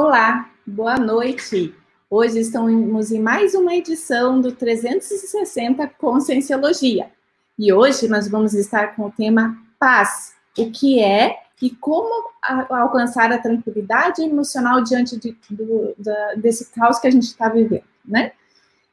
Olá, boa noite. Hoje estamos em mais uma edição do 360 Conscienciologia. E hoje nós vamos estar com o tema paz, o que é e como alcançar a tranquilidade emocional diante de, do, da, desse caos que a gente está vivendo, né?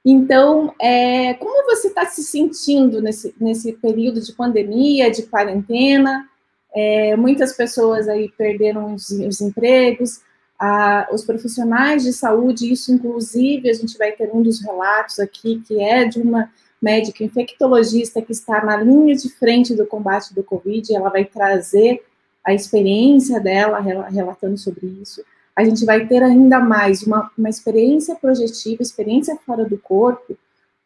Então, é, como você está se sentindo nesse, nesse período de pandemia, de quarentena? É, muitas pessoas aí perderam os, os empregos, a, os profissionais de saúde, isso inclusive a gente vai ter um dos relatos aqui, que é de uma médica infectologista que está na linha de frente do combate do Covid, ela vai trazer a experiência dela relatando sobre isso a gente vai ter ainda mais uma, uma experiência projetiva, experiência fora do corpo,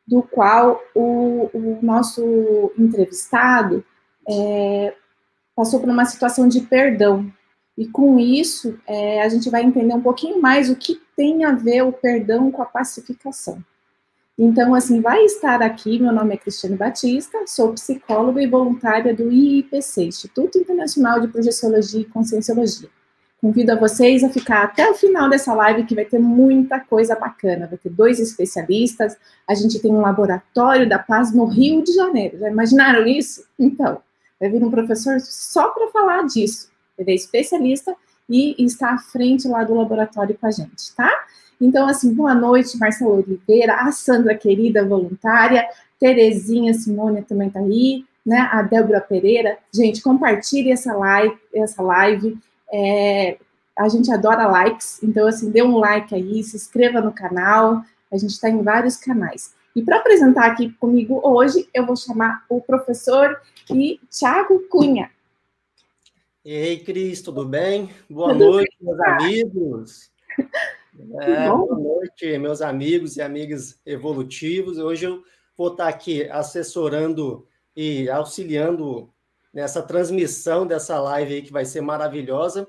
do qual o, o nosso entrevistado é, passou por uma situação de perdão. E com isso, é, a gente vai entender um pouquinho mais o que tem a ver o perdão com a pacificação. Então, assim, vai estar aqui, meu nome é Cristiane Batista, sou psicóloga e voluntária do IIPC, Instituto Internacional de Projeciologia e Conscienciologia. Convido a vocês a ficar até o final dessa live, que vai ter muita coisa bacana. Vai ter dois especialistas, a gente tem um laboratório da paz no Rio de Janeiro. Já imaginaram isso? Então, vai vir um professor só para falar disso. Ele é especialista e está à frente lá do laboratório com a gente, tá? Então, assim, boa noite, Marcelo Oliveira, a Sandra querida, voluntária, Terezinha Simone também está aí, né? A Débora Pereira. Gente, compartilhe essa live, essa live é, a gente adora likes, então, assim, dê um like aí, se inscreva no canal, a gente está em vários canais. E para apresentar aqui comigo hoje, eu vou chamar o professor e Tiago Cunha. Ei, Cris, tudo bem? Boa tudo noite, bem, meus amigos. É, boa noite, meus amigos e amigas evolutivos. Hoje eu vou estar aqui assessorando e auxiliando nessa transmissão dessa live aí que vai ser maravilhosa.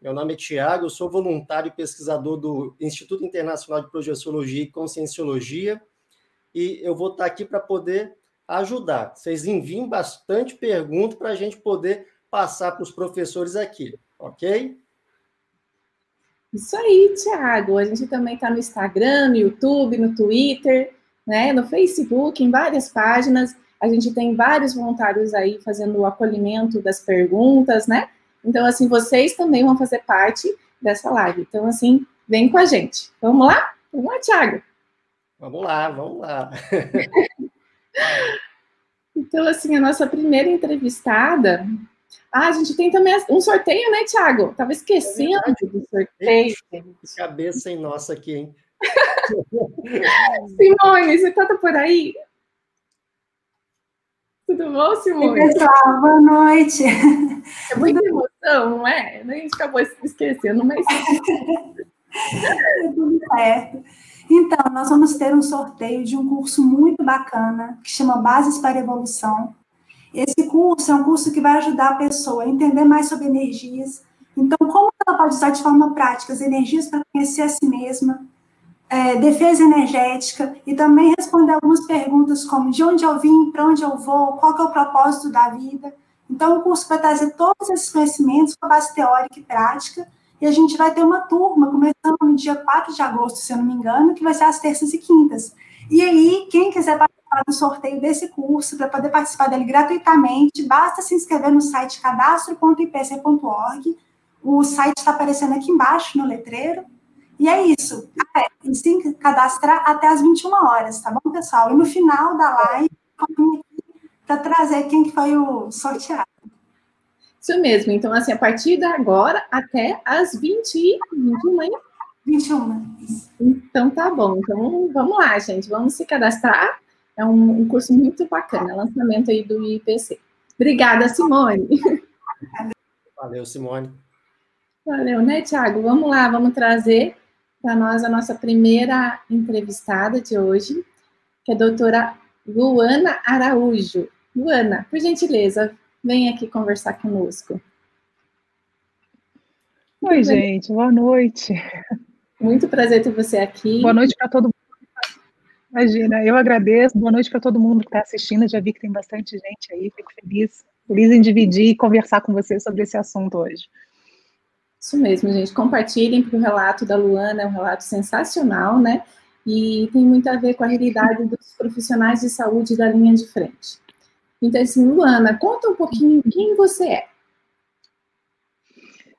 Meu nome é Tiago, sou voluntário e pesquisador do Instituto Internacional de Projeciologia e Conscienciologia e eu vou estar aqui para poder ajudar. Vocês enviem bastante pergunta para a gente poder passar para os professores aqui, ok? Isso aí, Tiago. A gente também está no Instagram, no YouTube, no Twitter, né, no Facebook, em várias páginas. A gente tem vários voluntários aí fazendo o acolhimento das perguntas, né? Então, assim, vocês também vão fazer parte dessa live. Então, assim, vem com a gente. Vamos lá? Vamos lá, Thiago. Vamos lá, vamos lá. então, assim, a nossa primeira entrevistada. Ah, a gente tem também um sorteio, né, Thiago? Tava esquecendo é do sorteio. Cabeça em nossa aqui, hein? Simone, você tá por aí? Tudo bom, Simone? Oi, pessoal, boa noite. É muita emoção, não é? A gente acabou esquecendo, mas. Tudo certo. Então, nós vamos ter um sorteio de um curso muito bacana, que chama Bases para Evolução. Esse curso é um curso que vai ajudar a pessoa a entender mais sobre energias. Então, como ela pode usar de forma prática as energias para conhecer a si mesma, é, defesa energética e também responder algumas perguntas como de onde eu vim, para onde eu vou, qual é o propósito da vida. Então, o curso vai trazer todos esses conhecimentos com a base teórica e prática, e a gente vai ter uma turma começando no dia 4 de agosto, se eu não me engano, que vai ser às terças e quintas. E aí, quem quiser participar do sorteio desse curso, para poder participar dele gratuitamente, basta se inscrever no site cadastro.ipc.org. O site está aparecendo aqui embaixo no letreiro. E é isso. Ah, é, se cadastrar até as 21 horas, tá bom, pessoal? E no final da live, para trazer quem que foi o sorteado. Isso mesmo. Então, assim, a partir de agora até as 20 21, hein? 21. Então, tá bom. Então, vamos lá, gente. Vamos se cadastrar. É um, um curso muito bacana. Lançamento aí do IPC. Obrigada, Simone. Valeu, Simone. Valeu, né, Tiago? Vamos lá, vamos trazer para nós a nossa primeira entrevistada de hoje, que é a doutora Luana Araújo. Luana, por gentileza, vem aqui conversar conosco. Oi, Muito gente, bem. boa noite. Muito prazer ter você aqui. Boa noite para todo mundo. Imagina, eu agradeço. Boa noite para todo mundo que está assistindo. Já vi que tem bastante gente aí, fico feliz. Feliz em dividir e conversar com você sobre esse assunto hoje. Isso mesmo, gente. Compartilhem, porque o relato da Luana é um relato sensacional, né? E tem muito a ver com a realidade dos profissionais de saúde da linha de frente. Então, assim, Luana, conta um pouquinho quem você é.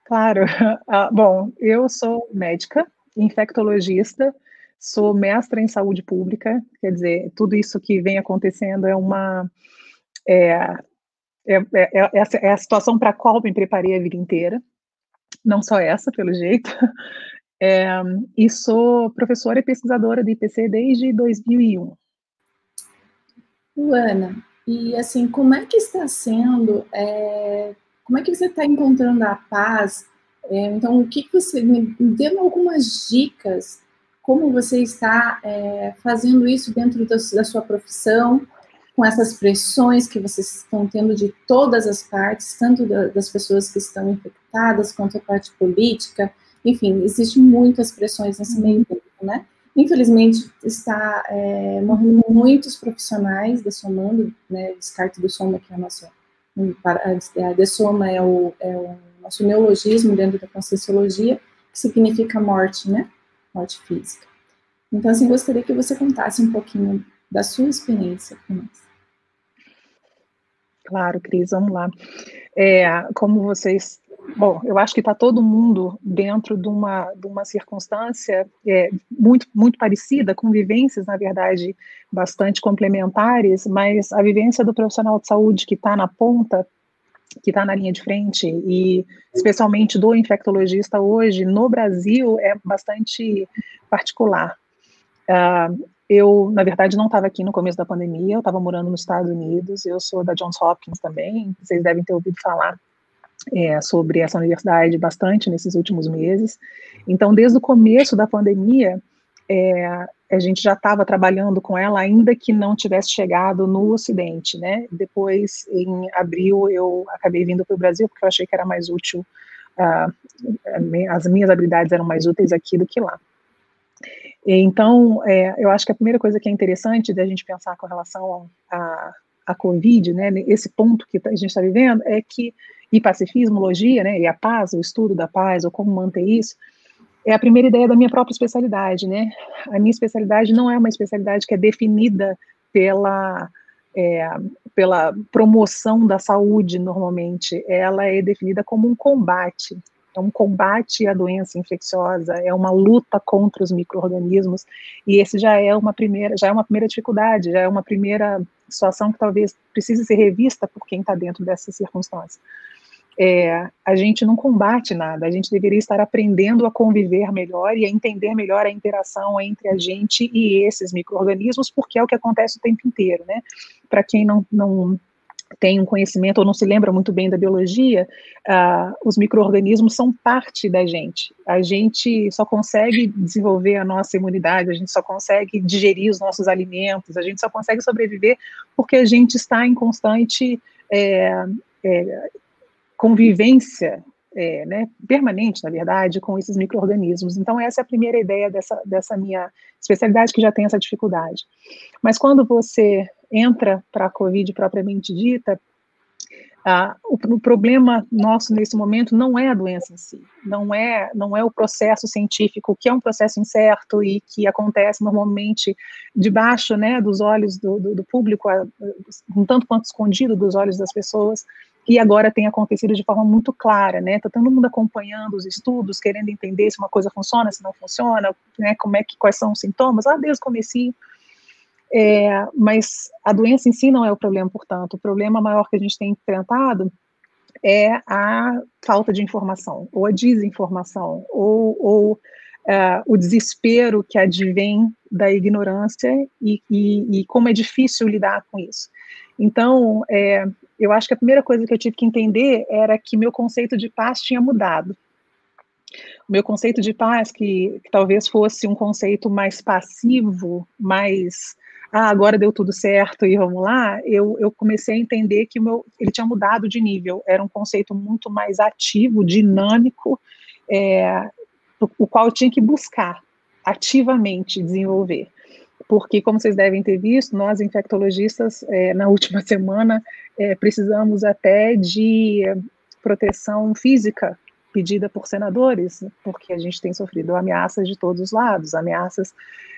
Claro. Ah, bom, eu sou médica, infectologista, sou mestra em saúde pública, quer dizer, tudo isso que vem acontecendo é uma. É, é, é, é, é a situação para a qual me preparei a vida inteira, não só essa, pelo jeito. É, e sou professora e pesquisadora de IPC desde 2001. Luana, e assim, como é que está sendo, é, como é que você está encontrando a paz? É, então, o que, você, me dê algumas dicas, como você está é, fazendo isso dentro da, da sua profissão, com essas pressões que vocês estão tendo de todas as partes, tanto da, das pessoas que estão infectadas, quanto a parte política, enfim, existem muitas pressões nesse meio tempo, né? Infelizmente, está é, morrendo muitos profissionais da Somando, né, descarte do Soma, que é a nossa, a Dessoma é o, é o nosso neologismo dentro da Conscienciologia, que significa morte, né, morte física. Então, assim, gostaria que você contasse um pouquinho da sua experiência com nós. Claro, Cris, vamos lá. É, como vocês Bom, eu acho que está todo mundo dentro de uma, de uma circunstância é, muito, muito parecida, com vivências, na verdade, bastante complementares, mas a vivência do profissional de saúde que está na ponta, que está na linha de frente, e especialmente do infectologista hoje, no Brasil, é bastante particular. Uh, eu, na verdade, não estava aqui no começo da pandemia, eu estava morando nos Estados Unidos, eu sou da Johns Hopkins também, vocês devem ter ouvido falar é, sobre essa universidade bastante nesses últimos meses. Então, desde o começo da pandemia, é, a gente já estava trabalhando com ela, ainda que não tivesse chegado no Ocidente, né? Depois, em abril, eu acabei vindo para o Brasil, porque eu achei que era mais útil, uh, as minhas habilidades eram mais úteis aqui do que lá. Então, é, eu acho que a primeira coisa que é interessante da gente pensar com relação à a, Covid, né, esse ponto que a gente está vivendo, é que e pacifismologia, né, e a paz, o estudo da paz, ou como manter isso, é a primeira ideia da minha própria especialidade, né? A minha especialidade não é uma especialidade que é definida pela é, pela promoção da saúde normalmente, ela é definida como um combate, é um combate à doença infecciosa, é uma luta contra os micro-organismos, e esse já é uma primeira, já é uma primeira dificuldade, já é uma primeira situação que talvez precise ser revista por quem está dentro dessas circunstâncias é, a gente não combate nada, a gente deveria estar aprendendo a conviver melhor e a entender melhor a interação entre a gente e esses micro-organismos, porque é o que acontece o tempo inteiro, né? Para quem não, não tem um conhecimento ou não se lembra muito bem da biologia, uh, os micro-organismos são parte da gente. A gente só consegue desenvolver a nossa imunidade, a gente só consegue digerir os nossos alimentos, a gente só consegue sobreviver porque a gente está em constante é, é, convivência é, né, permanente, na verdade, com esses micro-organismos. Então, essa é a primeira ideia dessa, dessa minha especialidade, que já tem essa dificuldade. Mas quando você entra para a COVID propriamente dita, ah, o, o, problema nosso nesse momento não é a doença em si, não é, não é o processo científico, que é um processo incerto e que acontece normalmente debaixo né, dos olhos do, do, do público, um tanto quanto escondido dos olhos das pessoas, e agora tem acontecido de forma muito clara, né? Tá todo mundo acompanhando os estudos, querendo entender se uma coisa funciona, se não funciona, né? Como é que quais são os sintomas? Ah, o comecinho. É, mas a doença em si não é o problema, portanto, o problema maior que a gente tem enfrentado é a falta de informação, ou a desinformação, ou, ou uh, o desespero que advém da ignorância e, e, e, como é difícil lidar com isso. Então, é, eu acho que a primeira coisa que eu tive que entender era que meu conceito de paz tinha mudado. O meu conceito de paz, que, que talvez fosse um conceito mais passivo, mais ah, agora deu tudo certo e vamos lá, eu, eu comecei a entender que meu, ele tinha mudado de nível, era um conceito muito mais ativo, dinâmico, é, o, o qual eu tinha que buscar ativamente desenvolver porque, como vocês devem ter visto, nós infectologistas, é, na última semana, é, precisamos até de proteção física pedida por senadores, porque a gente tem sofrido ameaças de todos os lados, ameaças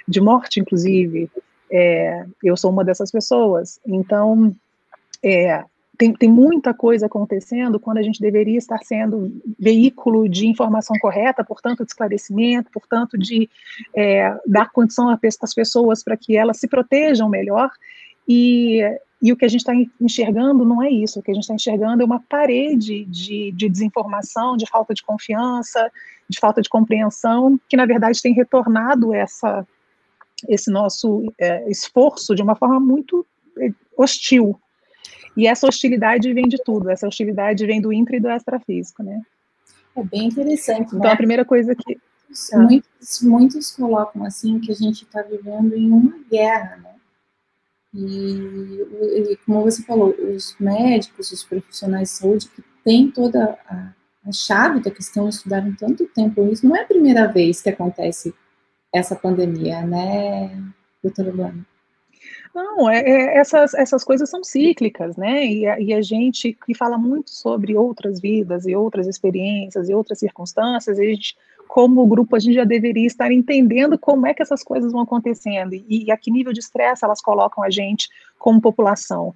de morte, inclusive. É, eu sou uma dessas pessoas. Então, é, tem, tem muita coisa acontecendo quando a gente deveria estar sendo veículo de informação correta, portanto, de esclarecimento, portanto, de é, dar condição às pessoas para que elas se protejam melhor. E, e o que a gente está enxergando não é isso, o que a gente está enxergando é uma parede de, de desinformação, de falta de confiança, de falta de compreensão, que na verdade tem retornado essa, esse nosso é, esforço de uma forma muito é, hostil e essa hostilidade vem de tudo, essa hostilidade vem do intra e do extrafísico, né? É bem interessante, Então, né? a primeira coisa que... Muitos, muitos colocam, assim, que a gente está vivendo em uma guerra, né? E, e, como você falou, os médicos, os profissionais de saúde que têm toda a, a chave da questão, estudaram tanto tempo isso, não é a primeira vez que acontece essa pandemia, né, doutora Luana? Não, é, é, essas, essas coisas são cíclicas, né? E a, e a, gente que fala muito sobre outras vidas e outras experiências e outras circunstâncias, a gente, como grupo, a gente já deveria estar entendendo como é que essas coisas vão acontecendo e, e a que nível de estresse elas colocam a gente como população.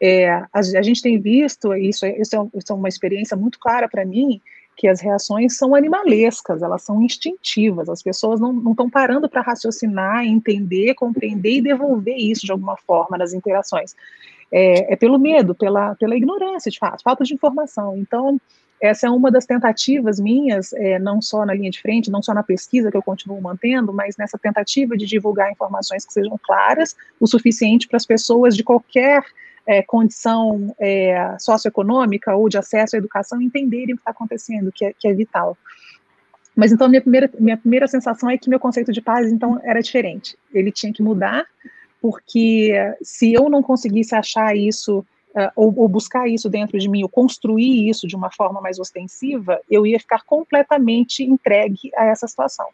É, a, a, gente tem visto, isso, é, isso, é, isso é uma experiência muito clara para mim, que as reações são animalescas, elas são instintivas, as pessoas não estão parando para raciocinar, entender, compreender e devolver isso de alguma forma nas interações. É, é, pelo medo, pela, pela ignorância, de fato, falta de informação. Então, essa é uma das tentativas minhas, é, não só na linha de frente, não só na pesquisa que eu continuo mantendo, mas nessa tentativa de divulgar informações que sejam claras o suficiente para as pessoas de qualquer é, condição é, socioeconômica ou de acesso à educação entenderem o que está acontecendo, que é, que é vital. Mas então minha primeira, minha primeira sensação é que meu conceito de paz então era diferente. Ele tinha que mudar, porque se eu não conseguisse achar isso uh, ou, ou, buscar isso dentro de mim, ou construir isso de uma forma mais ostensiva, eu ia ficar completamente entregue a essa situação.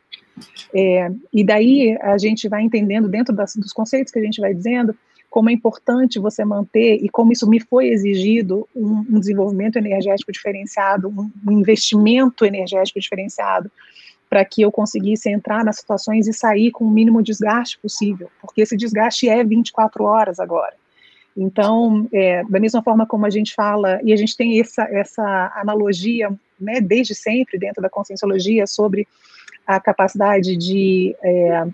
É, e daí a gente vai entendendo dentro das, dos conceitos que a gente vai dizendo como é importante você manter e como isso me foi exigido um, um desenvolvimento energético diferenciado, um, um investimento energético diferenciado, para que eu conseguisse entrar nas situações e sair com o mínimo desgaste possível, porque esse desgaste é 24 horas agora. Então, é, da mesma forma como a gente fala, e a gente tem essa, essa analogia, né, desde sempre, dentro da conscienciologia, sobre a capacidade de é,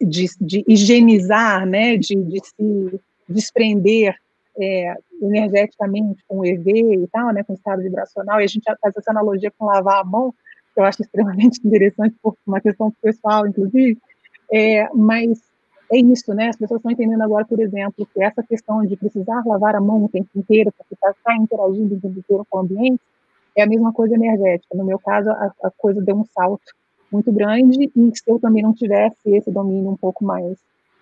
de, de higienizar, né, de, de se desprender é, energeticamente com o EV e tal, né, com o estado vibracional, e a gente faz essa analogia com lavar a mão, que eu acho extremamente interessante, por uma questão pessoal, inclusive, é, mas é isso, né, as pessoas estão entendendo agora, por exemplo, que essa questão de precisar lavar a mão o tempo inteiro, porque está tá interagindo o tempo inteiro com o ambiente, é a mesma coisa energética. No meu caso, a, a coisa deu um salto muito grande e se eu também não tivesse esse domínio um pouco mais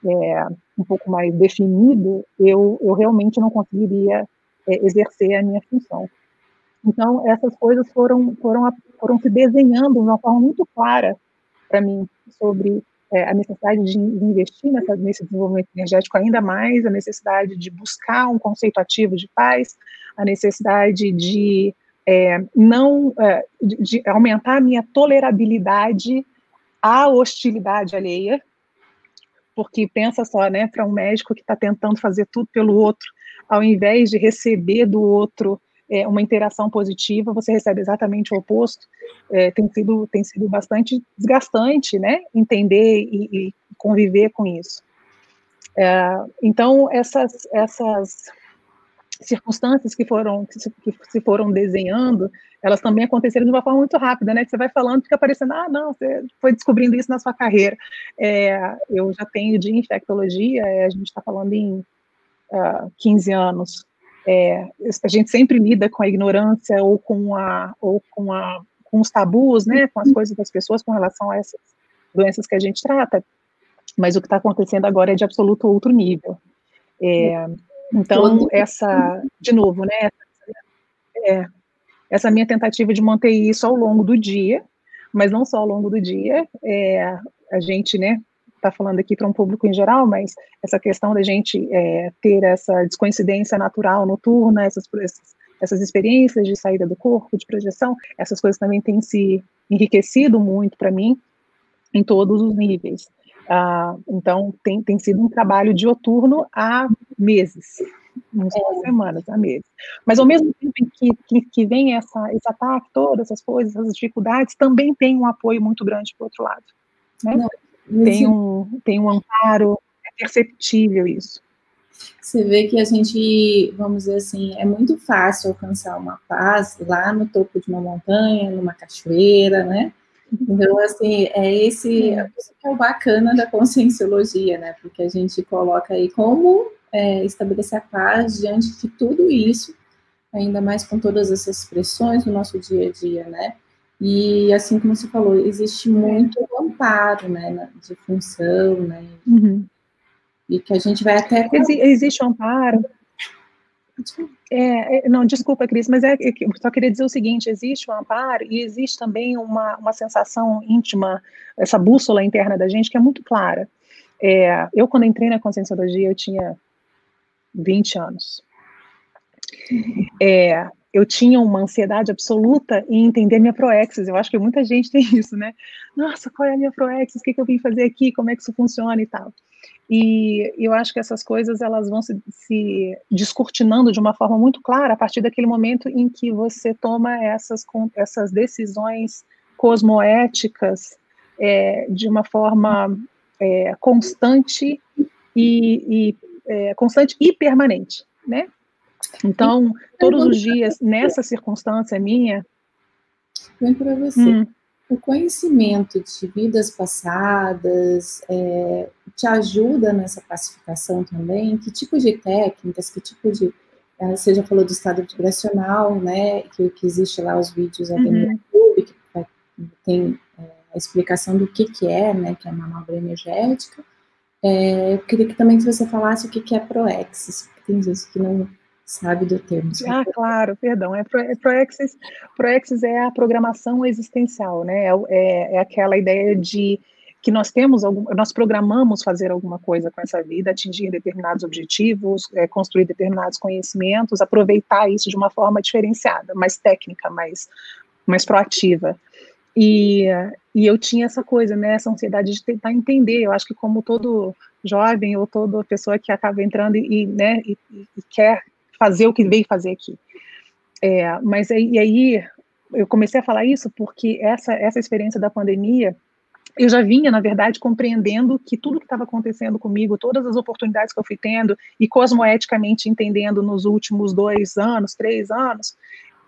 é, um pouco mais definido, eu, eu realmente não conseguiria é, exercer a minha função. Então essas coisas foram foram foram se desenhando de uma forma muito clara para mim sobre é, a necessidade de investir nessa, nesse desenvolvimento energético ainda mais, a necessidade de buscar um conceito ativo de paz, a necessidade de é, não é, de, de, aumentar a minha tolerabilidade à hostilidade alheia, porque pensa só, né, para um médico que está tentando fazer tudo pelo outro, ao invés de receber do outro é, uma interação positiva, você recebe exatamente o oposto. É, tem sido tem sido bastante desgastante, né, entender e, e conviver com isso. É, então essas essas circunstâncias que foram que se, que se, foram desenhando, elas também aconteceram de uma forma muito rápida, né? Você vai falando, fica parecendo, ah, não, você foi descobrindo isso na sua carreira. É, eu já tenho de infectologia, é, a gente está falando em uh, ah, 15 anos. É, a gente sempre lida com a ignorância ou com a ou com a com os tabus, né? Com as coisas das pessoas com relação a essas doenças que a gente trata. Mas o que está acontecendo agora é de absoluto outro nível. É, então, essa, de novo, né, é, essa minha tentativa de manter isso ao longo do dia, mas não só ao longo do dia, é, a gente, né, está falando aqui para um público em geral, mas essa questão da gente é, ter essa descoincidência natural noturna, essas, essas experiências de saída do corpo, de projeção, essas coisas também têm se enriquecido muito para mim em todos os níveis. Ah, então, tem, tem sido um trabalho dioturno há meses, não é. semanas, há meses. Mas, ao mesmo tempo que, que, que vem essa, esse ataque, todas essas coisas, essas dificuldades, também tem um apoio muito grande para o outro lado. Né? Não, tem, um, tem um amparo, é perceptível isso. Você vê que a gente, vamos dizer assim, é muito fácil alcançar uma paz lá no topo de uma montanha, numa cachoeira, né? Então, assim, é esse é que é o bacana da conscienciologia, né? Porque a gente coloca aí como é, estabelecer a paz diante de tudo isso, ainda mais com todas essas pressões no nosso dia a dia, né? E assim como você falou, existe muito amparo, né, de função, né? Uhum. E que a gente vai até. Ex existe um amparo. É, é, não, desculpa, Cris, mas é, é só queria dizer o seguinte: existe o um amparo e existe também uma, uma sensação íntima, essa bússola interna da gente que é muito clara. É, eu, quando entrei na conscienciologia, eu tinha 20 anos. É, eu tinha uma ansiedade absoluta em entender minha proexis. Eu acho que muita gente tem isso, né? Nossa, qual é a minha proexis? O que, que eu vim fazer aqui? Como é que isso funciona e tal? E eu acho que essas coisas elas vão se, se, descortinando de uma forma muito clara a partir daquele momento em que você toma essas, essas decisões cosmoéticas é, de uma forma é, constante e, e é, constante e permanente, né? Então, todos os dias nessa circunstância minha. Vem para você. Hum, o conhecimento de vidas passadas é, te ajuda nessa pacificação também? Que tipo de técnicas, que tipo de. É, você já falou do estado vibracional, né? Que, que existe lá os vídeos uhum. no YouTube, que tem é, a explicação do que, que é, né? Que é a manobra energética. É, eu queria que também que você falasse o que, que é Proexis, porque tem gente que não sabe do termo. Ah, claro, perdão. É, é Proexis, Proexis é a programação existencial, né? É, é, é, aquela ideia de que nós temos algum, nós programamos fazer alguma coisa com essa vida, atingir determinados objetivos, é, construir determinados conhecimentos, aproveitar isso de uma forma diferenciada, mais técnica, mais, mais proativa. E, e eu tinha essa coisa, né, essa ansiedade de tentar entender. Eu acho que como todo jovem ou toda pessoa que acaba entrando e, né, e, e quer fazer o que veio fazer aqui. É, mas e aí eu comecei a falar isso porque essa, essa experiência da pandemia, eu já vinha, na verdade, compreendendo que tudo que estava acontecendo comigo, todas as oportunidades que eu fui tendo, e cosmoeticamente entendendo nos últimos dois anos, três anos,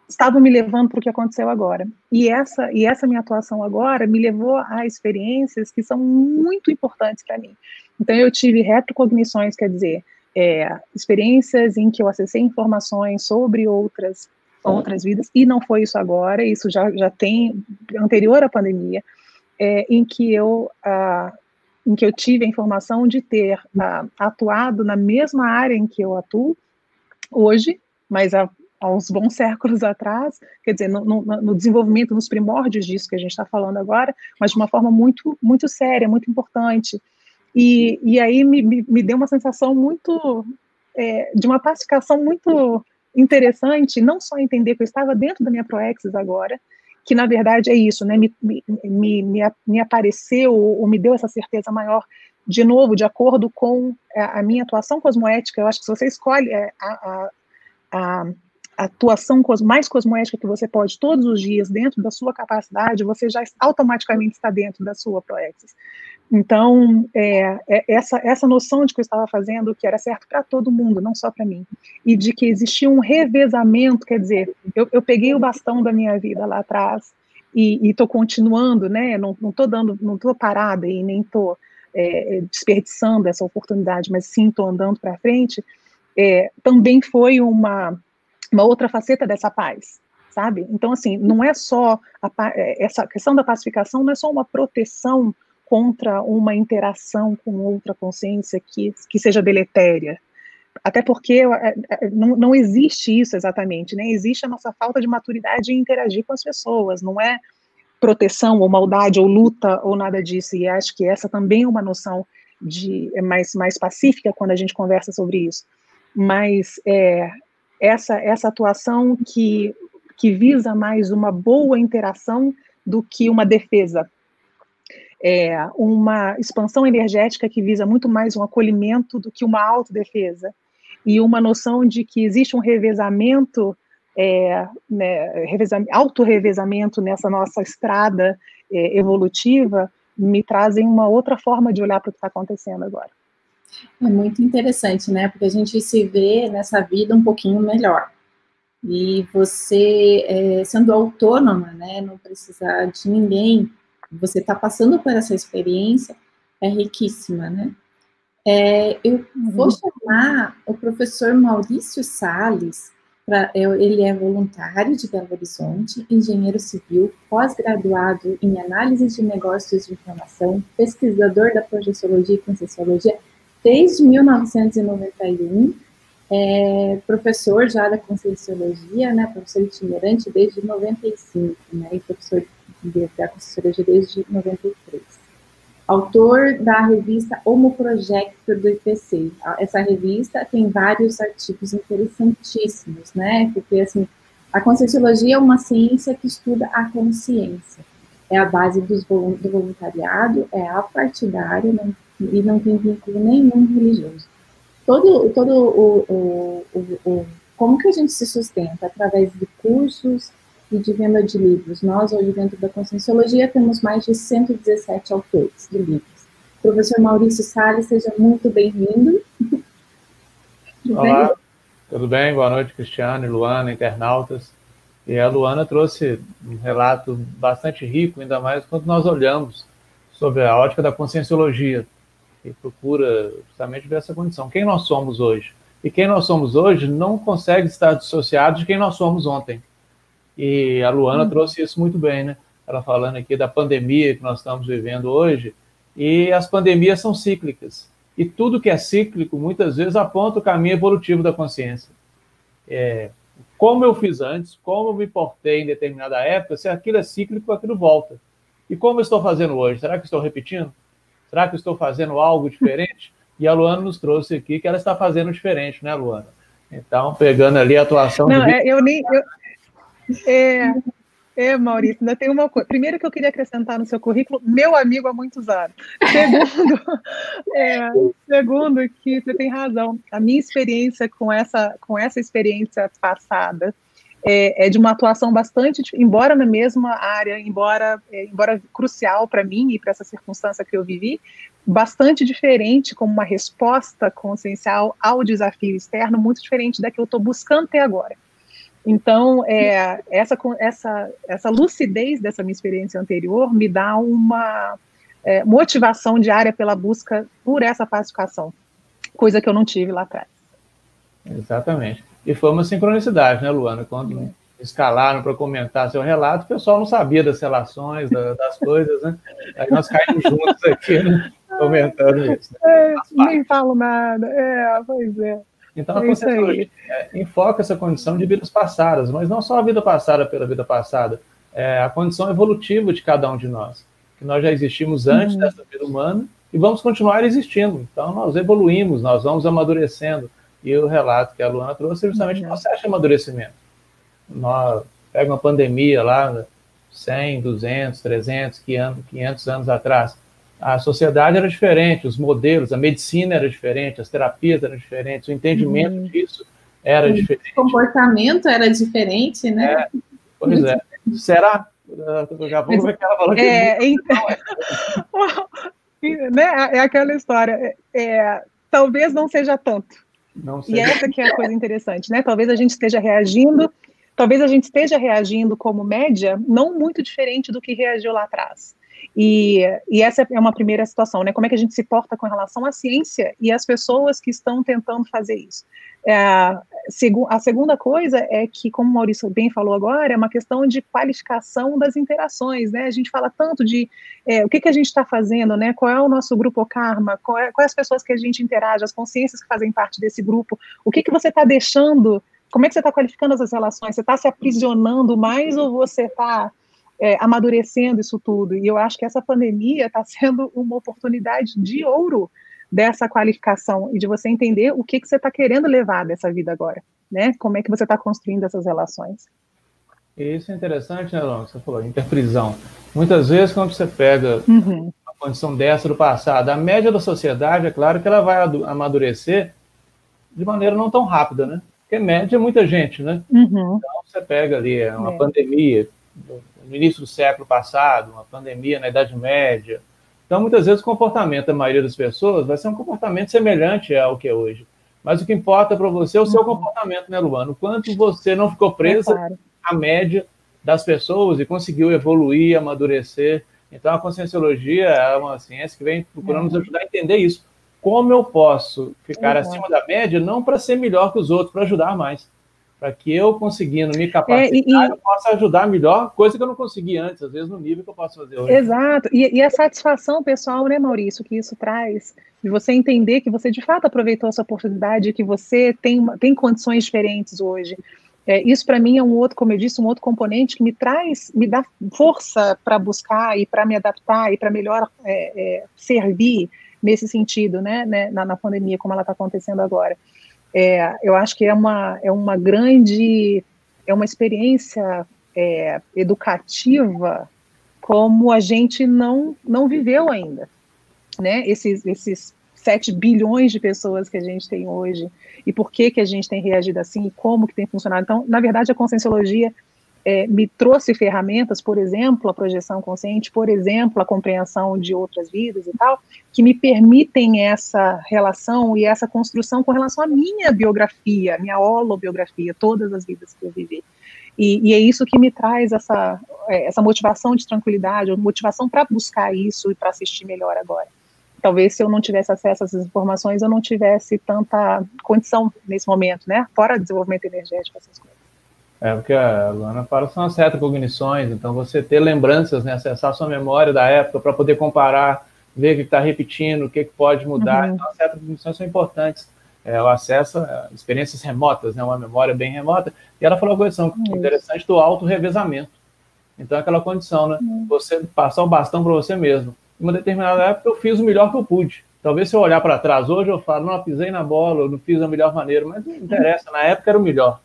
estavam me levando para o que aconteceu agora. E essa, e essa minha atuação agora me levou a experiências que são muito importantes para mim. Então, eu tive retrocognições, quer dizer, é, experiências em que eu acessei informações sobre outras outras vidas, e não foi isso agora, isso já, já tem, anterior à pandemia, é, em que eu ah, em que eu tive a informação de ter ah, atuado na mesma área em que eu atuo hoje, mas há, há uns bons séculos atrás, quer dizer, no, no, no desenvolvimento, nos primórdios disso que a gente está falando agora, mas de uma forma muito, muito séria, muito importante, e, e aí me, me, me deu uma sensação muito, é, de uma pacificação muito interessante, não só entender que eu estava dentro da minha Proexis agora, que na verdade é isso, né, me, me, me, me apareceu ou me deu essa certeza maior, de novo, de acordo com a, minha atuação cosmoética, eu acho que se você escolhe é, a, a, a atuação mais cosmoética que você pode todos os dias dentro da sua capacidade, você já automaticamente está dentro da sua Proexis. Então, é, é, essa, essa noção de que eu estava fazendo que era certo para todo mundo, não só para mim, e de que existia um revezamento, quer dizer, eu, eu peguei o bastão da minha vida lá atrás e estou continuando, né? Não estou dando, não estou parada e nem estou é, desperdiçando essa oportunidade, mas sim estou andando para frente. É, também foi uma uma outra faceta dessa paz, sabe? Então, assim, não é só a, é, essa questão da pacificação, não é só uma proteção contra uma interação com outra consciência que, que seja deletéria. Até porque é, é, não, não existe isso exatamente, né? Existe a nossa falta de maturidade em interagir com as pessoas, não é proteção ou maldade ou luta ou nada disso. E acho que essa também é uma noção de é mais, mais pacífica quando a gente conversa sobre isso. Mas é, essa, essa atuação que, que visa mais uma boa interação do que uma defesa. É uma expansão energética que visa muito mais um acolhimento do que uma autodefesa. E uma noção de que existe um revezamento, é, né, revezamento auto-revezamento nessa nossa estrada é, evolutiva, me trazem uma outra forma de olhar para o que está acontecendo agora. É muito interessante, né? Porque a gente se vê nessa vida um pouquinho melhor. E você, é, sendo autônoma, né, não precisar de ninguém, você está passando por essa experiência, é riquíssima, né? É, eu vou uhum. chamar o professor Maurício Sales, pra, ele é voluntário de Belo Horizonte, engenheiro civil, pós-graduado em análise de negócios de informação, pesquisador da projeciologia e conscienciologia desde 1991, é professor já da Conscienciologia, né, professor itinerante desde 95, né, e professor da Conscienciologia desde 93. Autor da revista Homo Projector do IPC. Essa revista tem vários artigos interessantíssimos, né, porque, assim, a Conscienciologia é uma ciência que estuda a consciência. É a base dos, do voluntariado, é apartidária, não e não tem vínculo nenhum religioso. Todo, todo o, o, o, o, como que a gente se sustenta? Através de cursos e de venda de livros. Nós, hoje, dentro da Conscienciologia, temos mais de 117 autores de livros. Professor Maurício Salles, seja muito bem-vindo. Olá, tudo bem? Boa noite, Cristiane, Luana, internautas. E a Luana trouxe um relato bastante rico, ainda mais quando nós olhamos sobre a ótica da conscienciologia que procura justamente ver essa condição. Quem nós somos hoje? E quem nós somos hoje não consegue estar dissociado de quem nós somos ontem. E a Luana hum. trouxe isso muito bem, né? Ela falando aqui da pandemia que nós estamos vivendo hoje, e as pandemias são cíclicas. E tudo que é cíclico, muitas vezes, aponta o caminho evolutivo da consciência. É, como eu fiz antes, como eu me portei em determinada época, se aquilo é cíclico, aquilo volta. E como eu estou fazendo hoje? Será que estou repetindo? Será que estou fazendo algo diferente? E a Luana nos trouxe aqui que ela está fazendo diferente, né, Luana? Então, pegando ali a atuação. Não, do... é, eu nem. Eu, é, é, Maurício, ainda tem uma coisa. Primeiro que eu queria acrescentar no seu currículo, meu amigo há muitos anos. Segundo, é, segundo que você tem razão. A minha experiência com essa, com essa experiência passada é, é de uma atuação bastante, embora na mesma área, embora, é, embora crucial para mim e para essa circunstância que eu vivi, bastante diferente como uma resposta consciencial ao desafio externo, muito diferente da que eu estou buscando ter agora. Então, é, essa, essa, essa lucidez dessa minha experiência anterior me dá uma é, motivação diária pela busca por essa pacificação, coisa que eu não tive lá atrás. Exatamente. E foi uma sincronicidade, né, Luana? Quando escalaram para comentar seu relato, o pessoal não sabia das relações, da, das coisas, né? Aí nós caímos juntos aqui, né? comentando isso. Né? É, nem falo nada. É, pois é. Então, a é consciência é, enfoca essa condição de vidas passadas, mas não só a vida passada pela vida passada, é a condição evolutiva de cada um de nós. Que nós já existimos antes uhum. dessa vida humana e vamos continuar existindo. Então, nós evoluímos, nós vamos amadurecendo. E o relato que a Luana trouxe é justamente uhum. o processo de amadurecimento. Nós pega uma pandemia lá, 100, 200, 300, 500 anos atrás. A sociedade era diferente, os modelos, a medicina era diferente, as terapias eram diferentes, o entendimento uhum. disso era o diferente. O comportamento era diferente, né? É, pois é. Será? Pouco vai ela falou que é, então, é. né, é aquela história. É, talvez não seja tanto. E essa que é a coisa interessante, né? Talvez a gente esteja reagindo, talvez a gente esteja reagindo como média, não muito diferente do que reagiu lá atrás. E, e, essa é uma primeira situação, né? Como é que a gente se porta com relação à ciência e às pessoas que estão tentando fazer isso? É, a segunda coisa é que, como o Maurício bem falou agora, é uma questão de qualificação das interações, né? A gente fala tanto de é, o que, que a gente está fazendo, né? Qual é o nosso grupo karma? Qual é, quais as pessoas que a gente interage, as consciências que fazem parte desse grupo? O que, que você está deixando? Como é que você está qualificando essas relações? Você está se aprisionando mais ou você está é, amadurecendo isso tudo. E eu acho que essa pandemia está sendo uma oportunidade de ouro dessa qualificação e de você entender o que, que você está querendo levar dessa vida agora. né? Como é que você está construindo essas relações? Isso é interessante, né, Lon? Você falou, interprisão. Muitas vezes, quando você pega uhum. uma condição dessa do passado, a média da sociedade, é claro que ela vai amadurecer de maneira não tão rápida, né? Porque média é muita gente, né? Uhum. Então, você pega ali é uma é. pandemia no início do século passado, uma pandemia na Idade Média. Então, muitas vezes, o comportamento da maioria das pessoas vai ser um comportamento semelhante ao que é hoje. Mas o que importa para você é o seu uhum. comportamento, né, Luana? O quanto você não ficou presa é claro a média das pessoas e conseguiu evoluir, amadurecer. Então, a conscienciologia é uma ciência que vem procurando nos ajudar a entender isso. Como eu posso ficar uhum. acima da média, não para ser melhor que os outros, para ajudar mais. Para que eu, conseguindo me capacitar, é, e, eu possa ajudar melhor, coisa que eu não consegui antes, às vezes no nível que eu posso fazer hoje. Exato. E, e a satisfação pessoal, né, Maurício, que isso traz, de você entender que você de fato aproveitou essa oportunidade, que você tem, tem condições diferentes hoje. É, isso para mim é um outro, como eu disse, um outro componente que me traz, me dá força para buscar e para me adaptar e para melhor é, é, servir nesse sentido, né, né na, na, pandemia como ela está acontecendo agora. É, eu acho que é uma é uma grande é uma experiência é, educativa como a gente não não viveu ainda, né? Esses esses 7 bilhões de pessoas que a gente tem hoje e por que que a gente tem reagido assim e como que tem funcionado. Então, na verdade, a conscienciologia é, me trouxe ferramentas, por exemplo, a projeção consciente, por exemplo, a compreensão de outras vidas e tal, que me permitem essa relação e essa construção com relação à minha biografia, minha holobiografia, todas as vidas que eu vivi. E, e é isso que me traz essa, é, essa motivação de tranquilidade, motivação para buscar isso e para assistir melhor agora talvez se eu não tivesse acesso a essas informações, eu não tivesse tanta condição nesse momento, né? Fora desenvolvimento energético, essas coisas. É, porque a Luana fala são as retrocognições, então você ter lembranças, né, acessar sua memória da época para poder comparar, ver o que está repetindo, o que, que pode mudar. Uhum. Então, as retrocognições são importantes. É, o acesso a experiências remotas, né, uma memória bem remota. E ela falou uma coisa interessante do auto-revezamento. Então, aquela condição, né? Uhum. Você passar o bastão para você mesmo em uma determinada época eu fiz o melhor que eu pude. Talvez se eu olhar para trás hoje eu falo, não, eu pisei na bola, eu não fiz da melhor maneira, mas não interessa, na época era o melhor.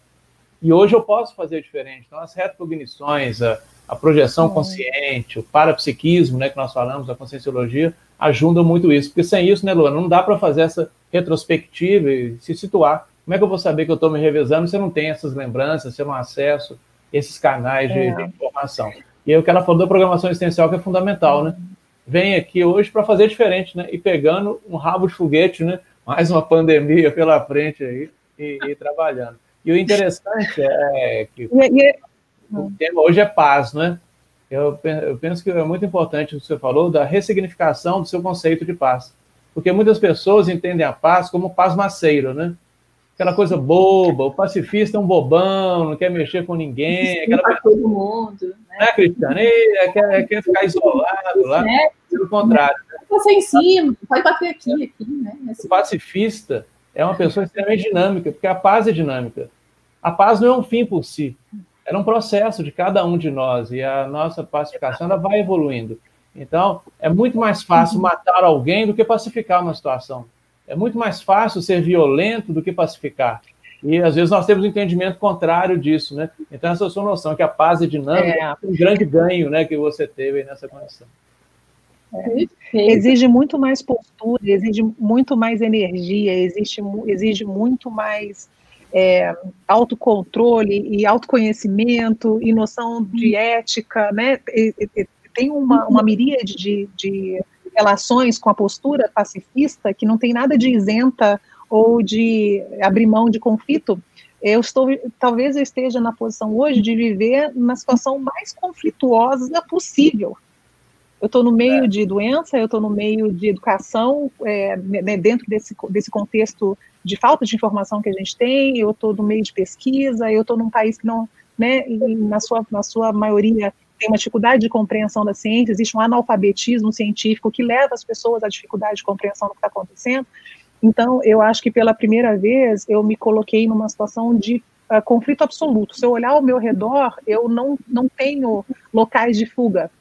E hoje eu posso fazer diferente. Então, as retrocognições, a, a projeção consciente, o parapsiquismo, né, que nós falamos, a conscienciologia, ajudam muito isso. Porque sem isso, né, Luana, não dá para fazer essa retrospectiva e se situar. Como é que eu vou saber que eu estou me revezando se eu não tenho essas lembranças, se eu não acesso esses canais de, é. de informação? E aí o que ela falou da programação existencial que é fundamental, né? vem aqui hoje para fazer diferente, né? E pegando um rabo de foguete, né? Mais uma pandemia pela frente aí e, e trabalhando. E o interessante é que o tema hoje é paz, né? Eu, eu penso que é muito importante o que você falou da ressignificação do seu conceito de paz. Porque muitas pessoas entendem a paz como paz maceiro, né? Aquela coisa boba, o pacifista é um bobão, não quer mexer com ninguém. Aquela todo mundo né, Cristiano? Ele quer, quer ficar isolado lá. É. Pelo contrário. Você em cima, pode bater aqui, aqui, né? O pacifista é uma pessoa extremamente dinâmica, porque a paz é dinâmica. A paz não é um fim por si, é um processo de cada um de nós, e a nossa pacificação ela vai evoluindo. Então, é muito mais fácil uhum. matar alguém do que pacificar uma situação. É muito mais fácil ser violento do que pacificar. E às vezes nós temos um entendimento contrário disso, né? Então, essa sua noção que a paz é dinâmica é, é um grande ganho né, que você teve nessa condição. É. Exige muito mais postura, exige muito mais energia, exige, exige muito mais é, autocontrole e autoconhecimento e noção de ética, né? E, e, tem uma, uma miríade de, de relações com a postura pacifista que não tem nada de isenta ou de abrir mão de conflito, eu estou, talvez eu esteja na posição hoje de viver na situação mais conflituosa possível. Eu estou no meio é. de doença, eu estou no meio de educação, é, né, dentro desse, desse contexto de falta de informação que a gente tem, eu estou no meio de pesquisa, eu estou num país que não, né, na sua, na sua maioria tem uma dificuldade de compreensão da ciência, existe um analfabetismo científico que leva as pessoas à dificuldade de compreensão do que está acontecendo. Então, eu acho que pela primeira vez eu me coloquei numa situação de uh, conflito absoluto. Se eu olhar ao meu redor, eu não, não tenho locais de fuga.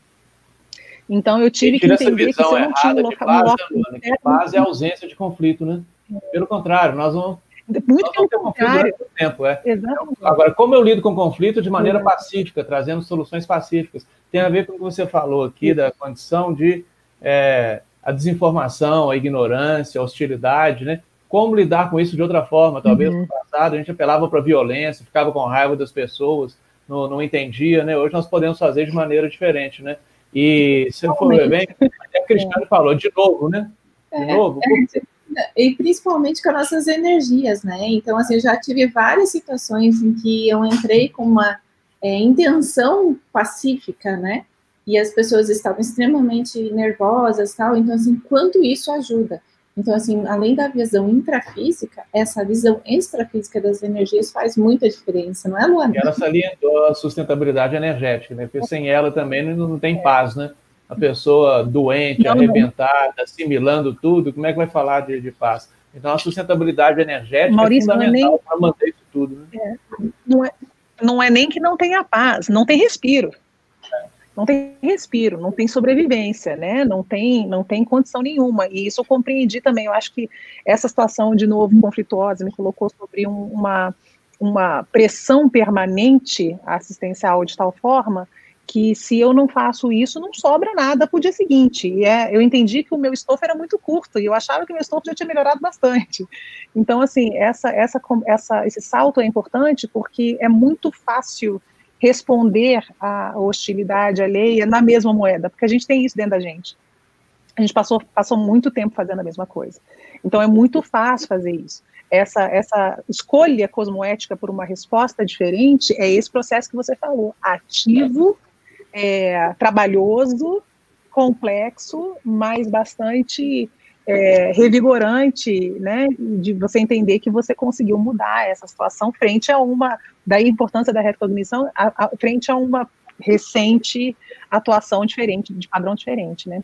Então, eu tive que entender que se eu não tinha um local... Paz, né, que paz é ausência de conflito, né? Pelo contrário, nós vamos Muito pelo contrário. Tempo, é. Exatamente. Agora, como eu lido com conflito de maneira pacífica, trazendo soluções pacíficas, tem a ver com o que você falou aqui da condição de é, a desinformação, a ignorância, a hostilidade, né? Como lidar com isso de outra forma? Talvez uhum. no passado a gente apelava para a violência, ficava com raiva das pessoas, não, não entendia, né? Hoje nós podemos fazer de maneira diferente, né? E se for ver bem, a Cristiane falou de novo, né? De é, novo. É, e principalmente com as nossas energias, né? Então, assim, eu já tive várias situações em que eu entrei com uma é, intenção pacífica, né? E as pessoas estavam extremamente nervosas, tal. Então, assim, quanto isso ajuda? Então, assim, além da visão intrafísica, essa visão extrafísica das energias faz muita diferença, não é, Luana? E ela salientou a sustentabilidade energética, né? Porque sem ela também não, não tem paz, né? a pessoa doente, não, arrebentada, não. assimilando tudo, como é que vai falar de, de paz? Então, a sustentabilidade energética é Maurício, é fundamental nem... para manter isso tudo. Né? É. Não, é, não é nem que não tenha paz, não tem respiro. Não tem respiro, não tem sobrevivência, né? Não tem, não tem condição nenhuma. E isso eu compreendi também. Eu acho que essa situação, de novo, conflituosa, me colocou sobre um, uma, uma pressão permanente assistencial de tal forma que se eu não faço isso, não sobra nada para o dia seguinte. E é, eu entendi que o meu estofo era muito curto e eu achava que o meu estofo já tinha melhorado bastante. Então, assim, essa, essa, essa, esse salto é importante porque é muito fácil responder à hostilidade alheia na mesma moeda, porque a gente tem isso dentro da gente. A gente passou, passou muito tempo fazendo a mesma coisa. Então, é muito fácil fazer isso essa, essa escolha cosmoética por uma resposta diferente é esse processo que você falou, ativo é, trabalhoso, complexo, mas bastante é, revigorante, né, de você entender que você conseguiu mudar essa situação frente a uma, daí a importância da recognição, a, a, frente a uma recente atuação diferente, de padrão diferente, né.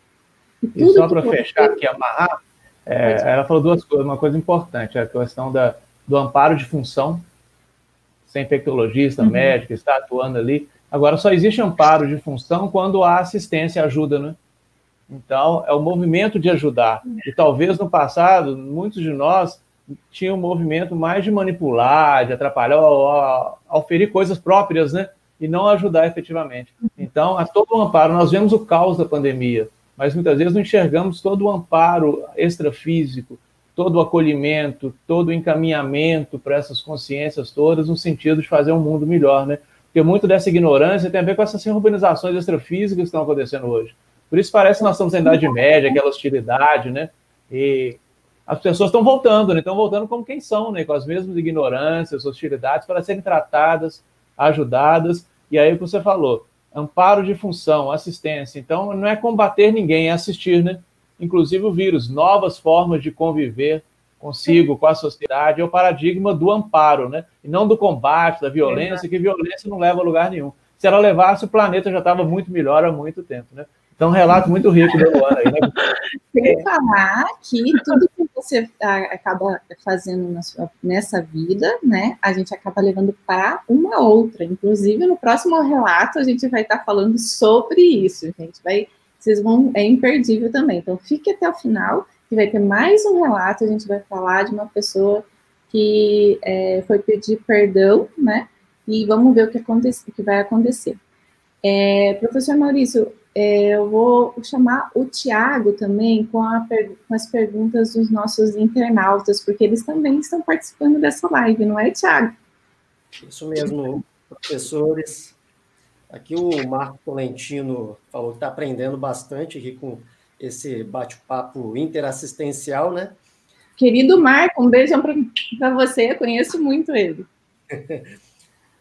E só para fechar aqui, amarrar, é, ela falou duas coisas, uma coisa importante, a questão da, do amparo de função, sem infectologista, uhum. médico, está atuando ali, Agora, só existe amparo de função quando há assistência e ajuda, né? Então, é o movimento de ajudar. E talvez no passado, muitos de nós tinham um movimento mais de manipular, de atrapalhar, ao ferir coisas próprias, né? E não ajudar efetivamente. Então, há todo o amparo. Nós vemos o caos da pandemia, mas muitas vezes não enxergamos todo o amparo extrafísico, todo o acolhimento, todo o encaminhamento para essas consciências todas, no sentido de fazer um mundo melhor, né? porque muito dessa ignorância tem a ver com essas urbanizações extrafísicas que estão acontecendo hoje. Por isso parece que nós estamos na Idade Média, aquela hostilidade, né? E as pessoas estão voltando, né? Estão voltando como quem são, né? Com as mesmas ignorâncias, hostilidades, para serem tratadas, ajudadas. E aí o que você falou, amparo de função, assistência. Então, não é combater ninguém, é assistir, né? Inclusive o vírus, novas formas de conviver consigo, com a sociedade, é o paradigma do amparo, né? E não do combate, da violência, que violência não leva a lugar nenhum. Se ela levasse, o planeta já estava muito melhor há muito tempo, né? Então, um relato muito rico da Luana né? Falar que tudo que você acaba fazendo sua, nessa vida, né, a gente acaba levando para uma outra. Inclusive, no próximo relato, a gente vai estar falando sobre isso, gente. Vai, vocês vão, é imperdível também. Então, fique até o final que vai ter mais um relato, a gente vai falar de uma pessoa que é, foi pedir perdão, né? E vamos ver o que, acontece, o que vai acontecer. É, professor Maurício, é, eu vou chamar o Tiago também com, com, as perguntas dos nossos internautas, porque eles também estão participando dessa live, não é, Tiago? Isso mesmo, professores. Aqui o Marco Tolentino falou que está aprendendo bastante aqui com esse bate-papo interassistencial, né? Querido Marco, um beijão para você, eu conheço muito ele.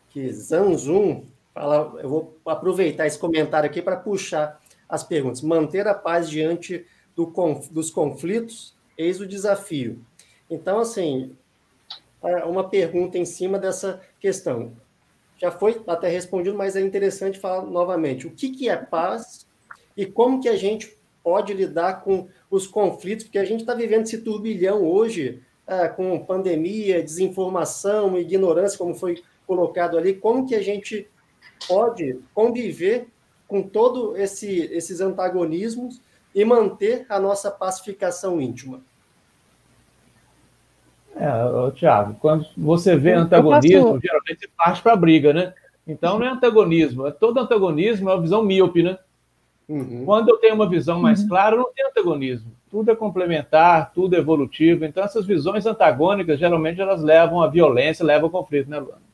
que Zanzum fala, eu vou aproveitar esse comentário aqui para puxar as perguntas. Manter a paz diante do, dos conflitos, eis o desafio. Então, assim, é uma pergunta em cima dessa questão. Já foi até respondido, mas é interessante falar novamente. O que, que é paz e como que a gente pode lidar com os conflitos, porque a gente está vivendo esse turbilhão hoje, é, com pandemia, desinformação, ignorância, como foi colocado ali, como que a gente pode conviver com todo esse, esses antagonismos e manter a nossa pacificação íntima? É, Tiago, quando você vê antagonismo, posso... geralmente você parte para a briga, né? Então não é antagonismo, é todo antagonismo é uma visão míope, né? Uhum. Quando eu tenho uma visão mais uhum. clara, não tem antagonismo. Tudo é complementar, tudo é evolutivo. Então essas visões antagônicas, geralmente, elas levam à violência, levam ao conflito, né, Luana?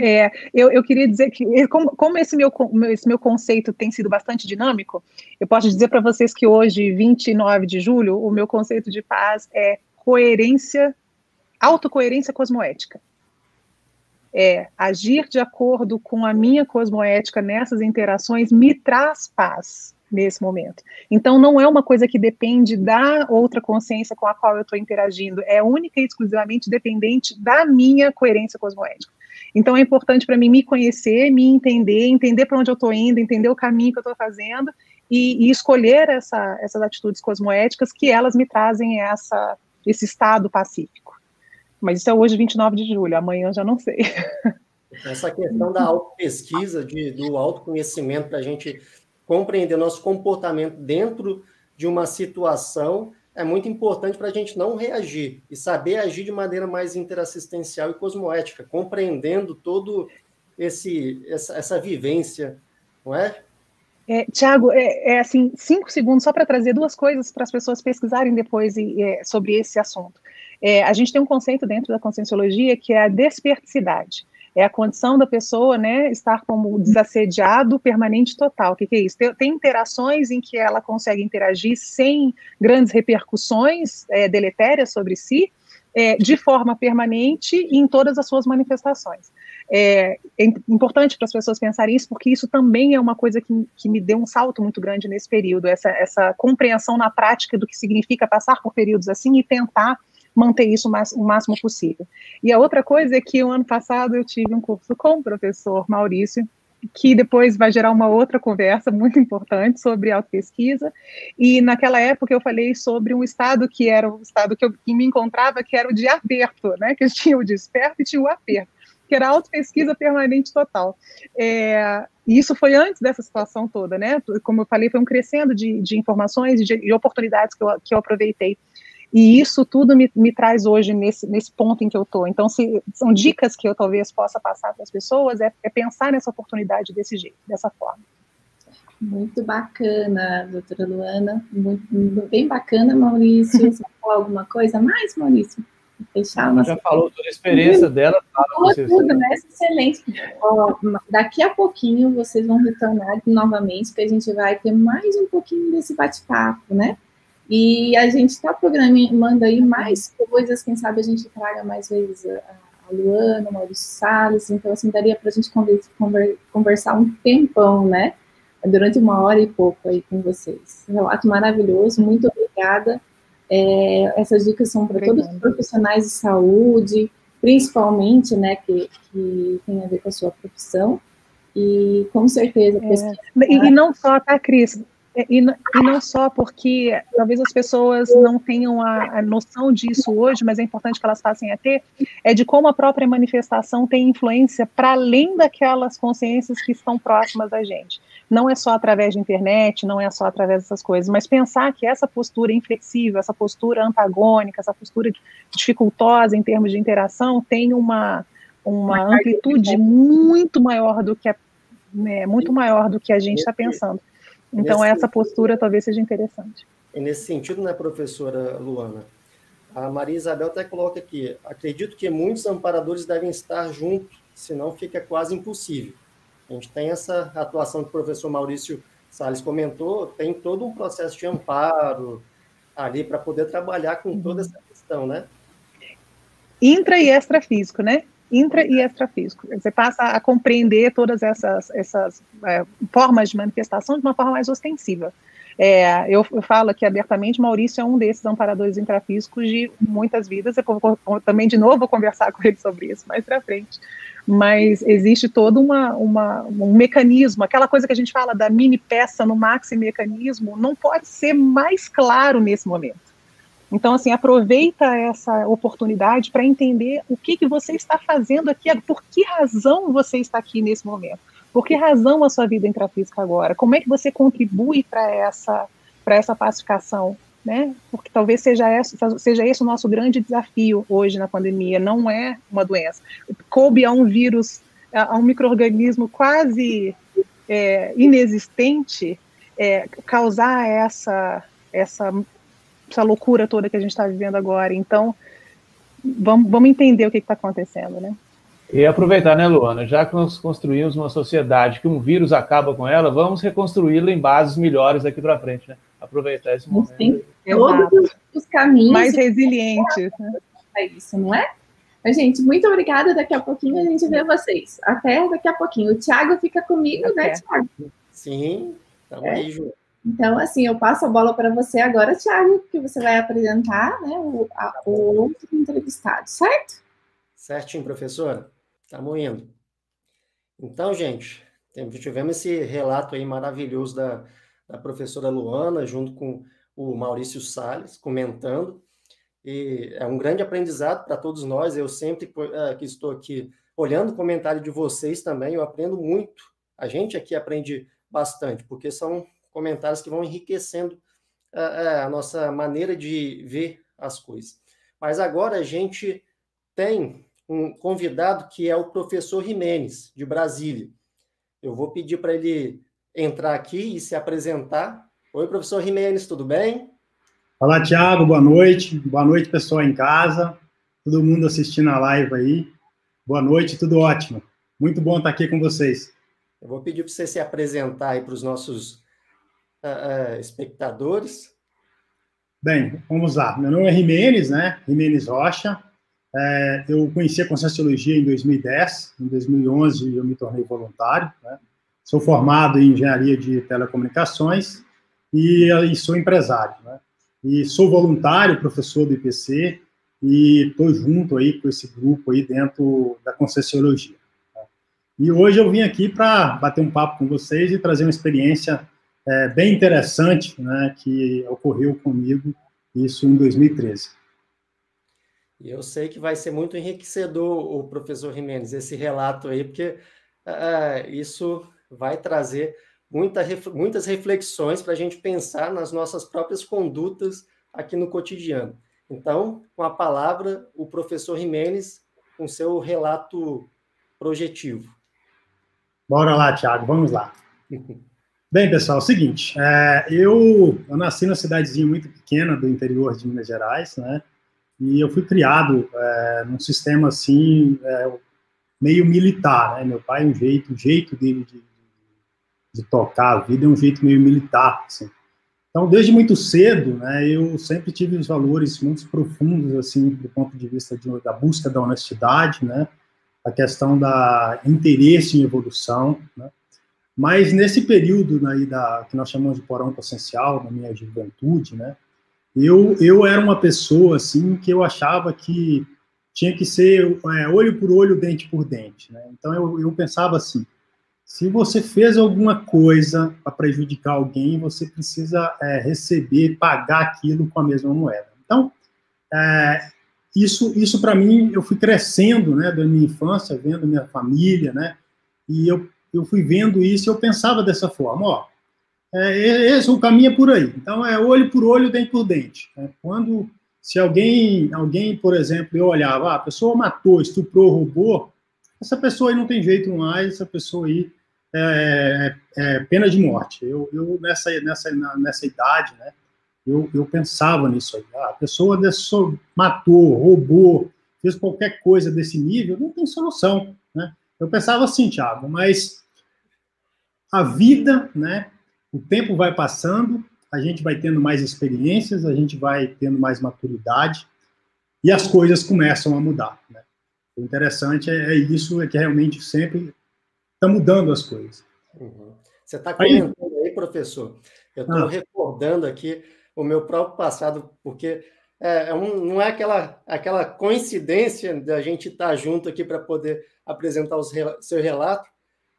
É, eu, eu queria dizer que, como, como esse, meu, esse meu conceito tem sido bastante dinâmico, eu posso dizer para vocês que hoje, 29 de julho, o meu conceito de paz é coerência, autocoerência cosmoética. É, agir de acordo com a minha cosmoética nessas interações me traz paz nesse momento. Então, não é uma coisa que depende da outra consciência com a qual eu estou interagindo, é única e exclusivamente dependente da minha coerência cosmoética. Então é importante para mim me conhecer, me entender, entender para onde eu estou indo, entender o caminho que eu estou fazendo e, e escolher essa, essas atitudes cosmoéticas que elas me trazem essa, esse estado pacífico. Mas isso é hoje, 29 de julho, amanhã já não sei. Essa questão da autopesquisa, do autoconhecimento, para a gente compreender nosso comportamento dentro de uma situação é muito importante para a gente não reagir e saber agir de maneira mais interassistencial e cosmoética, compreendendo todo esse essa, essa vivência, não é? É, Tiago, é, é, assim, cinco segundos só para trazer duas coisas para as pessoas pesquisarem depois e, é, sobre esse assunto. É, a gente tem um conceito dentro da conscienciologia que é a desperticidade é a condição da pessoa, né, estar como desassediado permanente total. O que, que é isso? Tem, tem, interações em que ela consegue interagir sem grandes repercussões é, deletérias sobre si, é, de forma permanente em todas as suas manifestações. É, é importante para as pessoas pensarem isso, porque isso também é uma coisa que, que me deu um salto muito grande nesse período, essa, essa compreensão na prática do que significa passar por períodos assim e tentar manter isso o máximo possível. E a outra coisa é que o ano passado eu tive um curso com o professor Maurício, que depois vai gerar uma outra conversa muito importante sobre autopesquisa. E naquela época eu falei sobre um estado que era o estado que eu que me encontrava, que era o de aperto, né? Que tinha o desperto e tinha o aperto, que era autopesquisa permanente total. É, e isso foi antes dessa situação toda, né? Como eu falei, foi um crescendo de, de informações e de, de oportunidades que eu, que eu aproveitei. E isso tudo me, me traz hoje nesse, nesse ponto em que eu estou. Então, se, são dicas que eu talvez possa passar para as pessoas, é, é pensar nessa oportunidade desse jeito, dessa forma. Muito bacana, doutora Luana. Muito, bem bacana, Maurício. Você falou alguma coisa mais, Maurício? Fechar uma... Já falou toda a experiência uhum. dela. Falou tudo, né? Excelente. Ó, daqui a pouquinho vocês vão retornar novamente, que a gente vai ter mais um pouquinho desse bate-papo, né? E a gente está programando aí mais coisas, quem sabe a gente traga mais vezes a, a Luana, o Maurício Salles, então assim, daria para a gente conver, conversar um tempão, né? Durante uma hora e pouco aí com vocês. Relato maravilhoso, muito obrigada. É, essas dicas são para todos os profissionais de saúde, principalmente, né, que, que tem a ver com a sua profissão. E com certeza. É. E, e não só, tá, Cris? É, e, e, não só porque talvez as pessoas não tenham a, a, noção disso hoje, mas é importante que elas passem a ter, é de como a própria manifestação tem influência para além daquelas consciências que estão próximas da gente. Não é só através de internet, não é só através dessas coisas, mas pensar que essa postura inflexível, essa postura antagônica, essa postura dificultosa em termos de interação tem uma, uma amplitude muito maior do que a, né, muito maior do que a gente está pensando. Então, nesse essa postura talvez seja interessante. E nesse sentido, né, professora Luana? A Maria Isabel até coloca aqui: acredito que muitos amparadores devem estar juntos, senão fica quase impossível. A gente tem essa atuação que o professor Maurício Salles comentou, tem todo um processo de amparo ali para poder trabalhar com toda essa questão, né? Intra e extrafísico, né? Intra e extrafísico. Você passa a compreender todas essas, essas é, formas de manifestação de uma forma mais ostensiva. É, eu, eu, falo aqui abertamente, Maurício é um desses amparadores intrafísicos de muitas vidas. Eu vou, também, de novo, vou conversar com ele sobre isso mais para frente. Mas existe todo uma, uma, um mecanismo, aquela coisa que a gente fala da mini peça no maxi mecanismo, não pode ser mais claro nesse momento. Então, assim, aproveita essa oportunidade para entender o que, que você está fazendo aqui, por que razão você está aqui nesse momento, por que razão a sua vida intrafísica agora, como é que você contribui para essa, essa pacificação né? Porque talvez seja esse, seja esse o nosso grande desafio hoje na pandemia, não é uma doença. Coube a um vírus, a um microorganismo quase é, inexistente, é, causar essa, essa, essa loucura toda que a gente está vivendo agora. Então, vamos, vamos entender o que está acontecendo, né? E aproveitar, né, Luana? Já que nós construímos uma sociedade que um vírus acaba com ela, vamos reconstruí-la em bases melhores daqui para frente, né? Aproveitar esse momento. Sim, todos os caminhos. Mais resilientes. Né? É isso, não é? Mas, gente, muito obrigada. Daqui a pouquinho a gente vê vocês. Até daqui a pouquinho. O Thiago fica comigo, né, Até. né, Thiago? Sim, estamos é. aí. Então, assim, eu passo a bola para você agora, Thiago, que você vai apresentar né, o, a, o outro entrevistado, certo? Certinho, professora. Estamos indo. Então, gente, tivemos esse relato aí maravilhoso da, da professora Luana, junto com o Maurício Salles, comentando. E é um grande aprendizado para todos nós. Eu sempre uh, que estou aqui olhando o comentário de vocês também, eu aprendo muito. A gente aqui aprende bastante, porque são comentários que vão enriquecendo uh, a nossa maneira de ver as coisas. Mas agora a gente tem um convidado que é o professor Jimenez, de Brasília. Eu vou pedir para ele entrar aqui e se apresentar. Oi, professor Jimenez, tudo bem? Olá, Tiago, boa noite. Boa noite, pessoal em casa, todo mundo assistindo a live aí. Boa noite, tudo ótimo. Muito bom estar aqui com vocês. Eu vou pedir para você se apresentar aí para os nossos uh, espectadores. Bem, vamos lá. Meu nome é Jimenez, né? Jimenez Rocha. É, eu conheci a Conscienciologia em 2010, em 2011 eu me tornei voluntário. Né? Sou formado em Engenharia de Telecomunicações e, e sou empresário. Né? E sou voluntário, professor do IPC, e estou junto aí com esse grupo aí dentro da Conscienciologia. Né? E hoje eu vim aqui para bater um papo com vocês e trazer uma experiência é, bem interessante né, que ocorreu comigo, isso em 2013. E eu sei que vai ser muito enriquecedor o professor Jimenez, esse relato aí, porque uh, isso vai trazer muita, muitas reflexões para a gente pensar nas nossas próprias condutas aqui no cotidiano. Então, com a palavra, o professor Jimenez, com seu relato projetivo. Bora lá, Thiago, vamos lá. Bem, pessoal, é o seguinte, é, eu, eu nasci numa cidadezinha muito pequena do interior de Minas Gerais, né? E eu fui criado é, num sistema assim, é, meio militar, né? Meu pai, um jeito, o jeito dele de, de, tocar a vida é um jeito meio militar, assim. Então, desde muito cedo, né, eu sempre tive os valores muito profundos, assim, do ponto de vista de, da busca da honestidade, né, a questão da interesse em evolução, né, mas nesse período aí da, que nós chamamos de porão essencial, na minha juventude, né, eu, eu era uma pessoa, assim, que eu achava que tinha que ser é, olho por olho, dente por dente, né? Então, eu, eu pensava assim, se você fez alguma coisa para prejudicar alguém, você precisa é, receber, pagar aquilo com a mesma moeda. Então, é, isso, isso para mim, eu fui crescendo, né, da minha infância, vendo minha família, né, e eu, eu fui vendo isso eu pensava dessa forma, ó, é, esse o caminho é por aí. Então é olho por olho, dente por dente. É, quando se alguém, alguém, por exemplo, eu olhava, ah, a pessoa matou, estuprou, roubou, essa pessoa aí não tem jeito mais, essa pessoa aí é, é, é pena de morte. Eu, eu nessa, nessa, nessa idade, né, eu, eu pensava nisso aí. Ah, a pessoa matou, roubou, fez qualquer coisa desse nível, não tem solução, né? Eu pensava assim, Thiago, mas a vida, né, o tempo vai passando, a gente vai tendo mais experiências, a gente vai tendo mais maturidade e as coisas começam a mudar. Né? O interessante é, é isso, é que realmente sempre está mudando as coisas. Uhum. Você está comentando aí, aí, professor, eu estou ah. recordando aqui o meu próprio passado, porque é, é, um, não é aquela, aquela coincidência da gente estar tá junto aqui para poder apresentar o seu relato,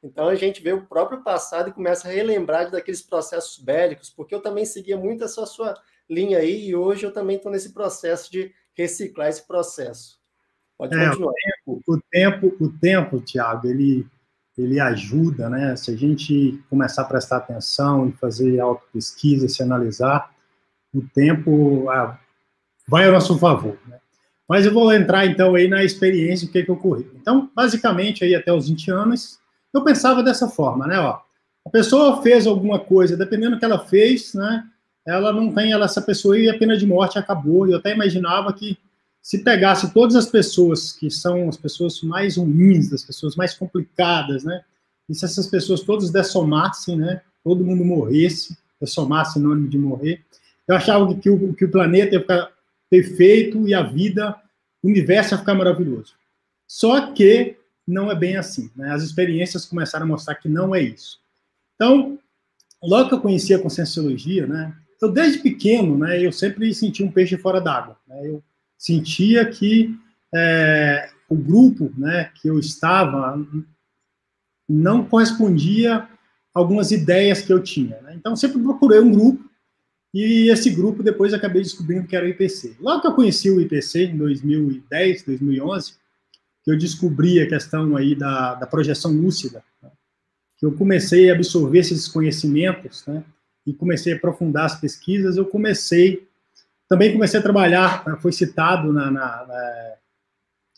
então a gente vê o próprio passado e começa a relembrar daqueles processos bélicos, porque eu também seguia muito essa sua linha aí e hoje eu também estou nesse processo de reciclar esse processo. Pode é, continuar. O tempo, o tempo, o tempo, Tiago, ele ele ajuda, né? Se a gente começar a prestar atenção e fazer auto-pesquisa, se analisar, o tempo ah, vai ao nosso favor. Né? Mas eu vou entrar então aí na experiência, o que, que ocorreu. Então, basicamente, aí até os 20 anos, eu pensava dessa forma, né? Ó, a pessoa fez alguma coisa, dependendo do que ela fez, né? Ela não tem, ela, essa pessoa e a pena de morte acabou. Eu até imaginava que se pegasse todas as pessoas que são as pessoas mais ruins, as pessoas mais complicadas, né? E se essas pessoas todas dessomassem, né? Todo mundo morresse, dessomasse sinônimo de morrer. Eu achava que o, que o planeta ia ficar perfeito e a vida, o universo ia ficar maravilhoso. Só que não é bem assim. Né? As experiências começaram a mostrar que não é isso. Então, logo que eu conheci a conscienciologia, né, eu desde pequeno, né, eu sempre senti um peixe fora d'água. Né? Eu sentia que é, o grupo né, que eu estava não correspondia a algumas ideias que eu tinha. Né? Então, sempre procurei um grupo e esse grupo depois acabei descobrindo que era o IPC. Logo que eu conheci o IPC, em 2010, 2011, que eu descobri a questão aí da, da projeção lúcida, né? que eu comecei a absorver esses conhecimentos, né? e comecei a aprofundar as pesquisas, eu comecei, também comecei a trabalhar, né? foi citado na, na, na,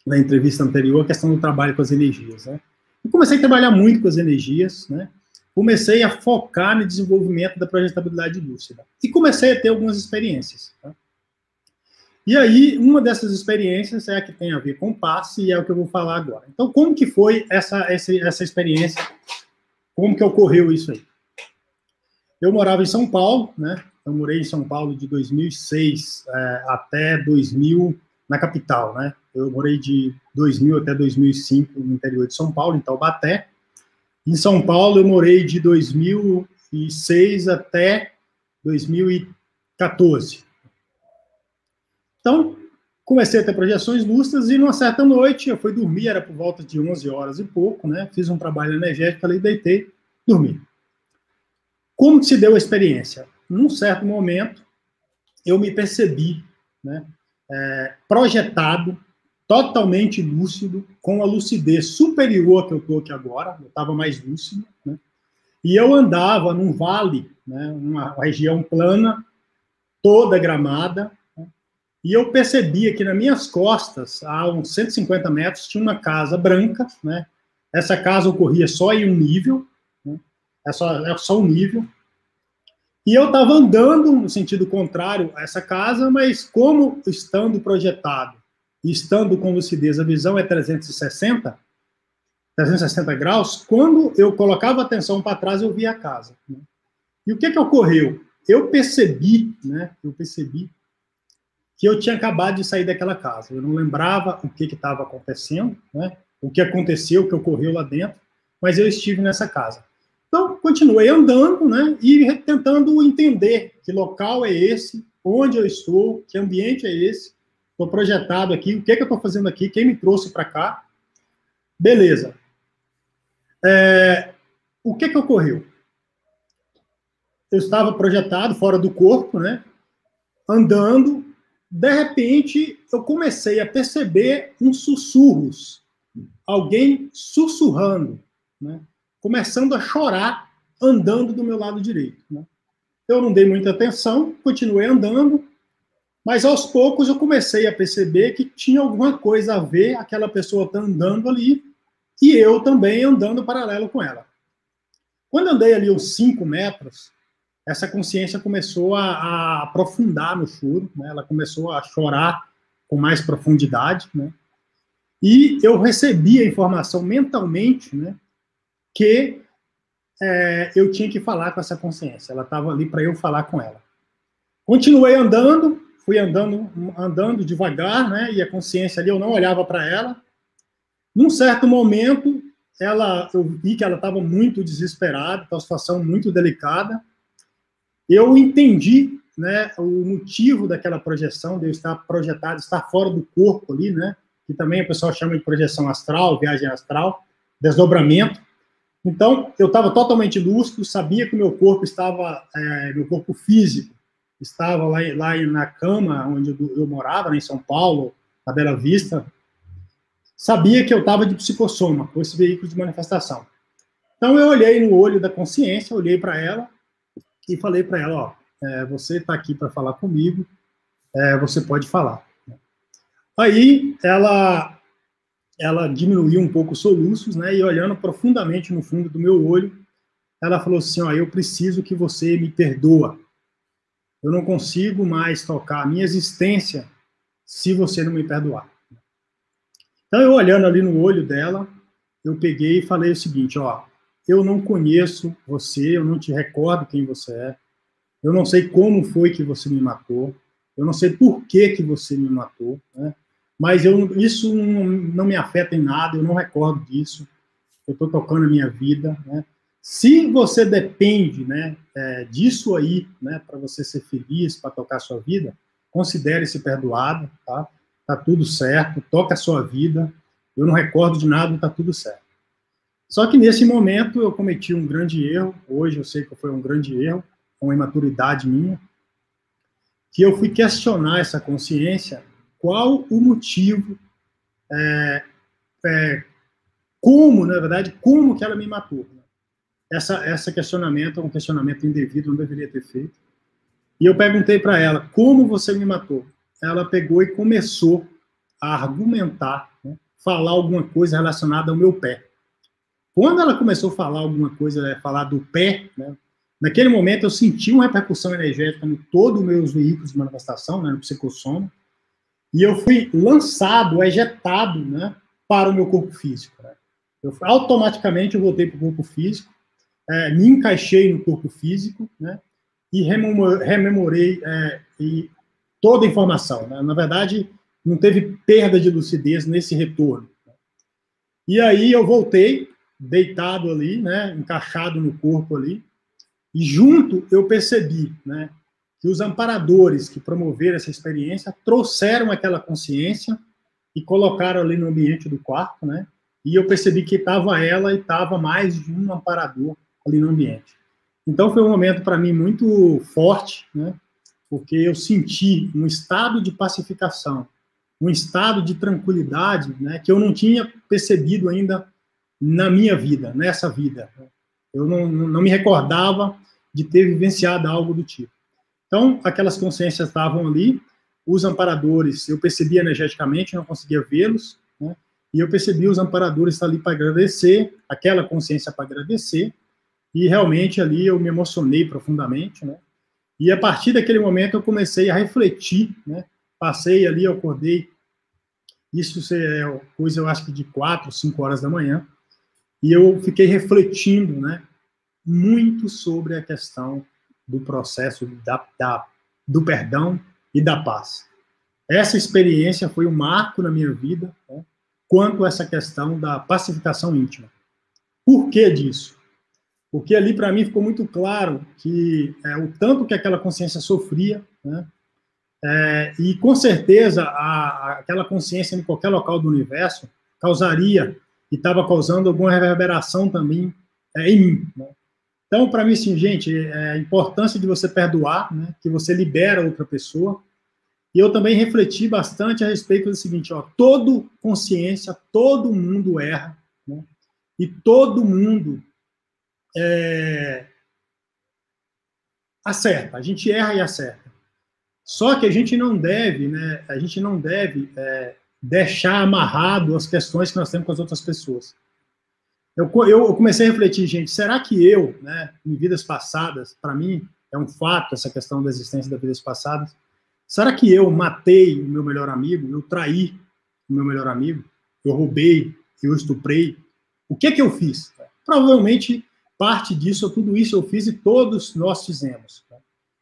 na entrevista anterior, a questão do trabalho com as energias, né? Eu comecei a trabalhar muito com as energias, né? comecei a focar no desenvolvimento da projetabilidade lúcida. E comecei a ter algumas experiências. Tá? E aí, uma dessas experiências é a que tem a ver com passe, e é o que eu vou falar agora. Então, como que foi essa, essa, essa experiência? Como que ocorreu isso aí? Eu morava em São Paulo, né? Eu morei em São Paulo de 2006 é, até 2000 na capital, né? Eu morei de 2000 até 2005 no interior de São Paulo, em Taubaté. Em São Paulo, eu morei de 2006 até 2014. Então, comecei a ter projeções lustras e numa certa noite eu fui dormir, era por volta de 11 horas e pouco, né? Fiz um trabalho energético ali, deitei, dormi. Como que se deu a experiência? Num certo momento, eu me percebi, né? É, projetado totalmente lúcido, com a lucidez superior que eu estou aqui agora, eu estava mais lúcido, né? E eu andava num vale, né, uma região plana, toda gramada? E eu percebia que nas minhas costas, a uns 150 metros, tinha uma casa branca, né? Essa casa ocorria só em um nível, né? é, só, é só um nível. E eu estava andando no sentido contrário a essa casa, mas como estando projetado estando com lucidez, a visão é 360, 360 graus, quando eu colocava a atenção para trás, eu via a casa. Né? E o que que ocorreu? Eu percebi, né, eu percebi que eu tinha acabado de sair daquela casa. Eu não lembrava o que estava acontecendo, né, o que aconteceu, o que ocorreu lá dentro, mas eu estive nessa casa. Então, continuei andando, né, e tentando entender que local é esse, onde eu estou, que ambiente é esse, estou projetado aqui, o que, é que eu estou fazendo aqui, quem me trouxe para cá. Beleza. É, o que, que ocorreu? Eu estava projetado fora do corpo, né? Andando, de repente eu comecei a perceber uns sussurros, alguém sussurrando, né? Começando a chorar, andando do meu lado direito. Né? Eu não dei muita atenção, continuei andando, mas aos poucos eu comecei a perceber que tinha alguma coisa a ver aquela pessoa tá andando ali e eu também andando paralelo com ela. Quando andei ali uns 5 metros, essa consciência começou a, a aprofundar no choro, né? ela começou a chorar com mais profundidade, né? E eu recebi a informação mentalmente, né, que é, eu tinha que falar com essa consciência. Ela estava ali para eu falar com ela. Continuei andando, fui andando, andando devagar, né? E a consciência ali, eu não olhava para ela. Num certo momento, ela, eu vi que ela estava muito desesperada, uma situação muito delicada. Eu entendi, né, o motivo daquela projeção, de eu estar projetado, estar fora do corpo ali, né? Que também o pessoal chama de projeção astral, viagem astral, desdobramento. Então, eu estava totalmente lúcido, sabia que o meu corpo estava, é, meu corpo físico, estava lá, lá na cama onde eu, morava, né, em São Paulo, na Bela Vista, sabia que eu estava de psicossoma, com esse veículo de manifestação. Então eu olhei no olho da consciência, olhei para ela e falei para ela, ó, é, você está aqui para falar comigo, é, você pode falar. Aí ela, ela diminuiu um pouco os soluços, né, e olhando profundamente no fundo do meu olho, ela falou assim, ó, eu preciso que você me perdoa. Eu não consigo mais tocar a minha existência se você não me perdoar. Então, eu olhando ali no olho dela, eu peguei e falei o seguinte, ó, eu não conheço você, eu não te recordo quem você é, eu não sei como foi que você me matou, eu não sei por que que você me matou, né? mas eu, isso não, não me afeta em nada, eu não recordo disso, eu estou tocando a minha vida, né? Se você depende, né, é, disso aí, né, para você ser feliz, para tocar a sua vida, considere-se perdoado, tá? Tá tudo certo, toca a sua vida, eu não recordo de nada, tá tudo certo. Só que nesse momento eu cometi um grande erro, hoje eu sei que foi um grande erro, uma imaturidade minha, que eu fui questionar essa consciência, qual o motivo, é, é, como, na verdade, como que ela me matou. Né? Essa, essa questionamento é um questionamento indevido, não deveria ter feito. E eu perguntei para ela, como você me matou? Ela pegou e começou a argumentar, né, falar alguma coisa relacionada ao meu pé. Quando ela começou a falar alguma coisa, né, falar do pé, né, naquele momento eu senti uma repercussão energética em todos os meus veículos de manifestação, né, no psicossoma, e eu fui lançado, ejetado, né, para o meu corpo físico. Né. Eu, automaticamente eu voltei para o corpo físico, é, me encaixei no corpo físico, né, e rememorei é, e toda a informação. Né? Na verdade, não teve perda de lucidez nesse retorno. E aí eu voltei, deitado ali, né, encaixado no corpo ali, e junto eu percebi né, que os amparadores que promoveram essa experiência trouxeram aquela consciência e colocaram ali no ambiente do quarto, né, e eu percebi que estava ela e estava mais de um amparador ali no ambiente. Então foi um momento para mim muito forte, né? Porque eu senti um estado de pacificação, um estado de tranquilidade, né? Que eu não tinha percebido ainda na minha vida, nessa vida. Eu não, não me recordava de ter vivenciado algo do tipo. Então, aquelas consciências estavam ali, os amparadores, eu percebia energeticamente, não conseguia vê-los, né? e eu percebi os amparadores ali para agradecer, aquela consciência para agradecer, e realmente ali eu me emocionei profundamente, né? E a partir daquele momento eu comecei a refletir, né? Passei ali, eu acordei, isso é coisa, eu acho que de quatro, cinco horas da manhã, e eu fiquei refletindo, né? Muito sobre a questão do processo da, da, do perdão e da paz. Essa experiência foi um marco na minha vida, né? quanto a essa questão da pacificação íntima. Por que disso? porque ali para mim ficou muito claro que é, o tanto que aquela consciência sofria, né, é, e com certeza a, a, aquela consciência em qualquer local do universo causaria e estava causando alguma reverberação também é, em mim. Né? Então, para mim, assim, gente, é a importância de você perdoar, né, que você libera outra pessoa. E eu também refleti bastante a respeito do seguinte: ó, todo consciência, todo mundo erra, né, e todo mundo é, acerta, a gente erra e acerta. Só que a gente não deve, né, a gente não deve é, deixar amarrado as questões que nós temos com as outras pessoas. Eu, eu, comecei a refletir, gente, será que eu, né, em vidas passadas, para mim é um fato essa questão da existência das vidas passadas, será que eu matei o meu melhor amigo, eu traí o meu melhor amigo, eu roubei, eu estuprei? O que que eu fiz? Provavelmente parte disso, tudo isso eu fiz e todos nós fizemos.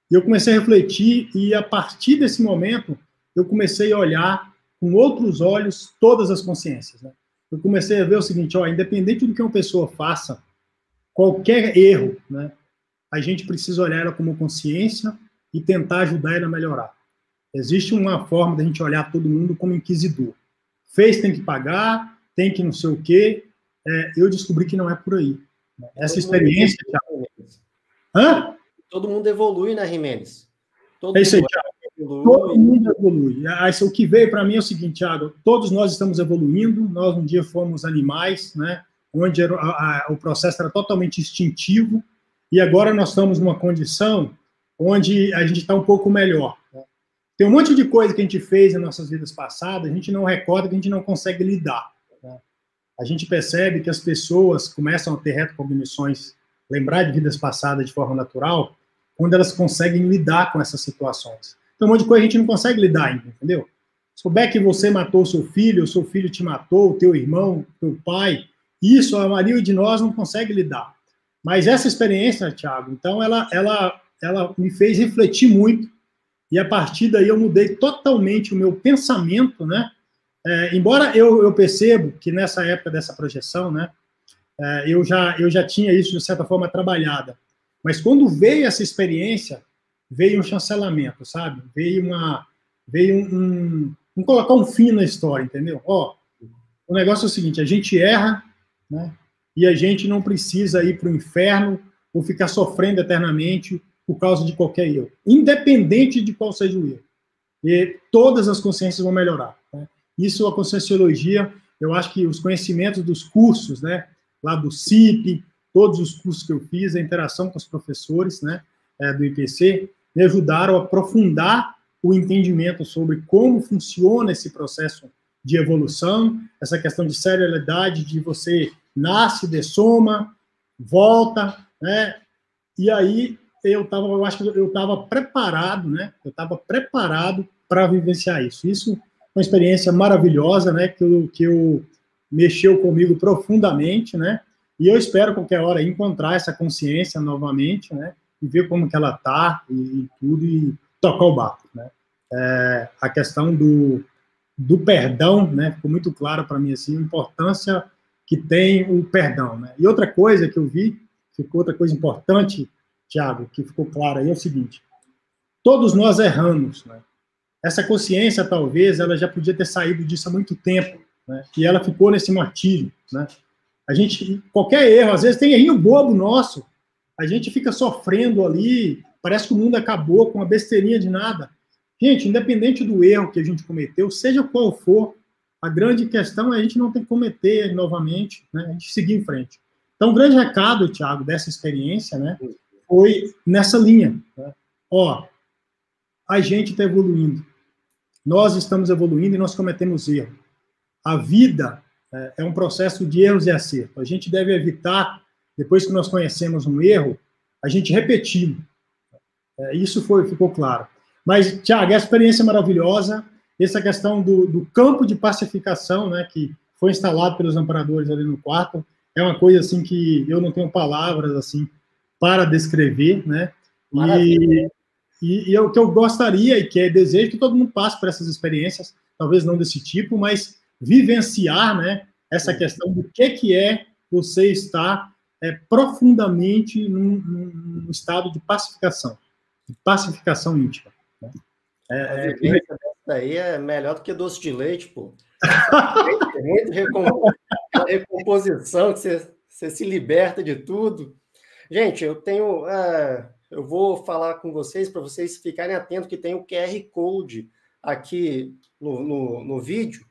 E eu comecei a refletir e a partir desse momento eu comecei a olhar com outros olhos todas as consciências. Né? Eu comecei a ver o seguinte, ó, independente do que uma pessoa faça, qualquer erro, né, a gente precisa olhar ela como consciência e tentar ajudar ela a melhorar. Existe uma forma da gente olhar todo mundo como inquisidor. Fez, tem que pagar, tem que não sei o quê. É, eu descobri que não é por aí. Essa experiência. Hã? Todo mundo evolui, né, Jimenez? Todo é isso aí, Thiago. Todo mundo evolui. Ah, o que veio para mim é o seguinte, Thiago: todos nós estamos evoluindo. Nós um dia fomos animais, né? Onde era, a, a, o processo era totalmente instintivo, e agora nós estamos numa condição onde a gente está um pouco melhor. Tem um monte de coisa que a gente fez em nossas vidas passadas, a gente não recorda, que a gente não consegue lidar. A gente percebe que as pessoas começam a ter retrocognições, lembrar de vidas passadas de forma natural, quando elas conseguem lidar com essas situações. Então, um monte de coisa a gente não consegue lidar ainda, entendeu? Souber que você matou seu filho, o seu filho te matou, o teu irmão, teu pai, isso a maioria de nós não consegue lidar. Mas essa experiência, Thiago, então ela, ela, ela me fez refletir muito e a partir daí eu mudei totalmente o meu pensamento, né? É, embora eu, eu percebo que nessa época dessa projeção, né, é, eu, já, eu já tinha isso de certa forma trabalhada, mas quando veio essa experiência, veio um chancelamento, sabe? Veio uma, veio um, um, colocar um fim na história, entendeu? Ó, o negócio é o seguinte: a gente erra, né? E a gente não precisa ir para o inferno ou ficar sofrendo eternamente por causa de qualquer erro, independente de qual seja o erro. E todas as consciências vão melhorar. Né? Isso, a conscienciologia, eu acho que os conhecimentos dos cursos, né, lá do CIP, todos os cursos que eu fiz, a interação com os professores, né, é, do IPC, me ajudaram a aprofundar o entendimento sobre como funciona esse processo de evolução, essa questão de serialidade, de você nasce, dessoma, volta, né? E aí eu tava, eu acho que eu estava preparado, né? Eu estava preparado para vivenciar isso. Isso uma experiência maravilhosa, né? Que eu, que eu mexeu comigo profundamente, né? E eu espero qualquer hora encontrar essa consciência novamente, né? E ver como que ela tá e, e tudo e tocar o barco, né? É, a questão do, do perdão, né? Ficou muito claro para mim assim a importância que tem o perdão, né? E outra coisa que eu vi, ficou outra coisa importante, Tiago, que ficou claro aí é o seguinte: todos nós erramos, né? Essa consciência talvez ela já podia ter saído disso há muito tempo, né? E ela ficou nesse martírio, né? A gente qualquer erro, às vezes tem errinho bobo nosso, a gente fica sofrendo ali, parece que o mundo acabou com uma besteirinha de nada. Gente, independente do erro que a gente cometeu, seja qual for, a grande questão é a gente não ter que cometer novamente, né? A gente seguir em frente. Então, o grande recado, Tiago, dessa experiência, né, foi nessa linha. Né? Ó, a gente está evoluindo. Nós estamos evoluindo e nós cometemos erro. A vida é, é um processo de erros e acertos. A gente deve evitar, depois que nós conhecemos um erro, a gente repeti-lo. É, isso foi, ficou claro. Mas, Tiago, a experiência é maravilhosa, essa questão do, do, campo de pacificação, né, que foi instalado pelos amparadores ali no quarto, é uma coisa assim que eu não tenho palavras assim para descrever, né? E, e, e é o que eu gostaria e que é desejo que todo mundo passe por essas experiências, talvez não desse tipo, mas vivenciar, né? Essa questão do que que é você estar é, profundamente num, num estado de pacificação, de pacificação íntima. Né? É, é, daí é melhor do que doce de leite, pô. muito recomposição, que você, você se liberta de tudo. Gente, eu tenho. Uh, eu vou falar com vocês para vocês ficarem atentos que tem o QR Code aqui no, no, no vídeo,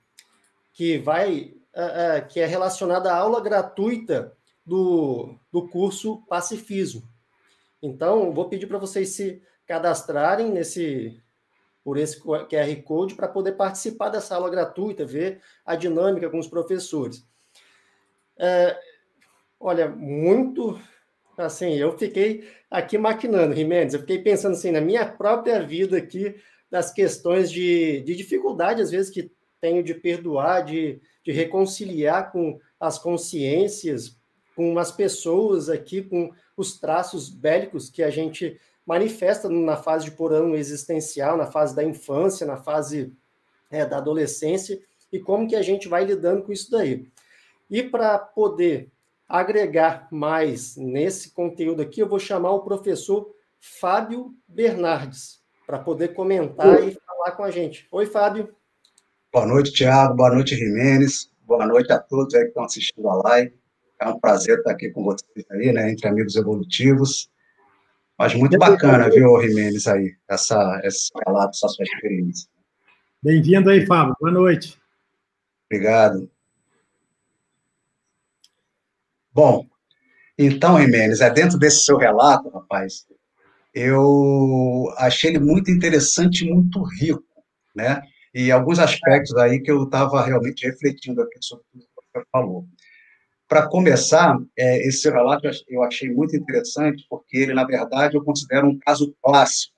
que vai. Uh, uh, que é relacionado à aula gratuita do, do curso Pacifismo. Então, vou pedir para vocês se cadastrarem nesse, por esse QR Code para poder participar dessa aula gratuita, ver a dinâmica com os professores. É, olha, muito assim, eu fiquei aqui maquinando, Jimenez, eu fiquei pensando assim, na minha própria vida aqui, das questões de, de dificuldade, às vezes, que tenho de perdoar, de, de reconciliar com as consciências, com as pessoas aqui, com os traços bélicos que a gente manifesta na fase de porão existencial, na fase da infância, na fase é, da adolescência, e como que a gente vai lidando com isso daí. E para poder agregar mais nesse conteúdo aqui, eu vou chamar o professor Fábio Bernardes, para poder comentar Oi. e falar com a gente. Oi, Fábio. Boa noite, Tiago. Boa noite, Jimenez. Boa noite a todos aí que estão assistindo a live. É um prazer estar aqui com vocês aí, né, entre amigos evolutivos. Mas muito bacana, viu, Jimenez, aí, essa, esse relato, essa sua experiência. Bem-vindo aí, Fábio. Boa noite. Obrigado. Bom, então, Jimenez, é dentro desse seu relato, rapaz, eu achei ele muito interessante muito rico, né? E alguns aspectos aí que eu estava realmente refletindo aqui sobre tudo que você falou. Para começar, é, esse relato eu achei muito interessante, porque ele, na verdade, eu considero um caso clássico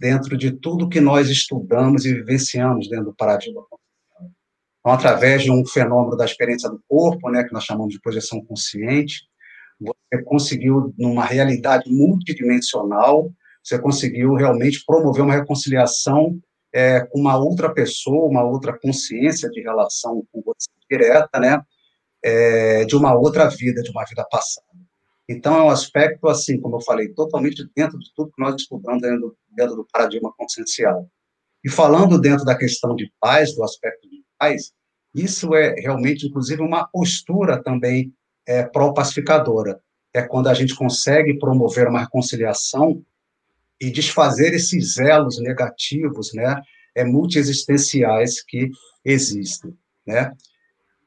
dentro de tudo que nós estudamos e vivenciamos dentro do paradigma. Então, através de um fenômeno da experiência do corpo, né, que nós chamamos de projeção consciente, você conseguiu, numa realidade multidimensional, você conseguiu realmente promover uma reconciliação é, com uma outra pessoa, uma outra consciência de relação com você direta, né, é, de uma outra vida, de uma vida passada. Então, é um aspecto, assim, como eu falei, totalmente dentro de tudo que nós estudamos dentro, dentro do paradigma consciencial. E falando dentro da questão de paz, do aspecto de paz, isso é realmente, inclusive, uma postura também é, pró-pacificadora. É quando a gente consegue promover uma reconciliação e desfazer esses elos negativos, né, é, multiexistenciais que existem, né?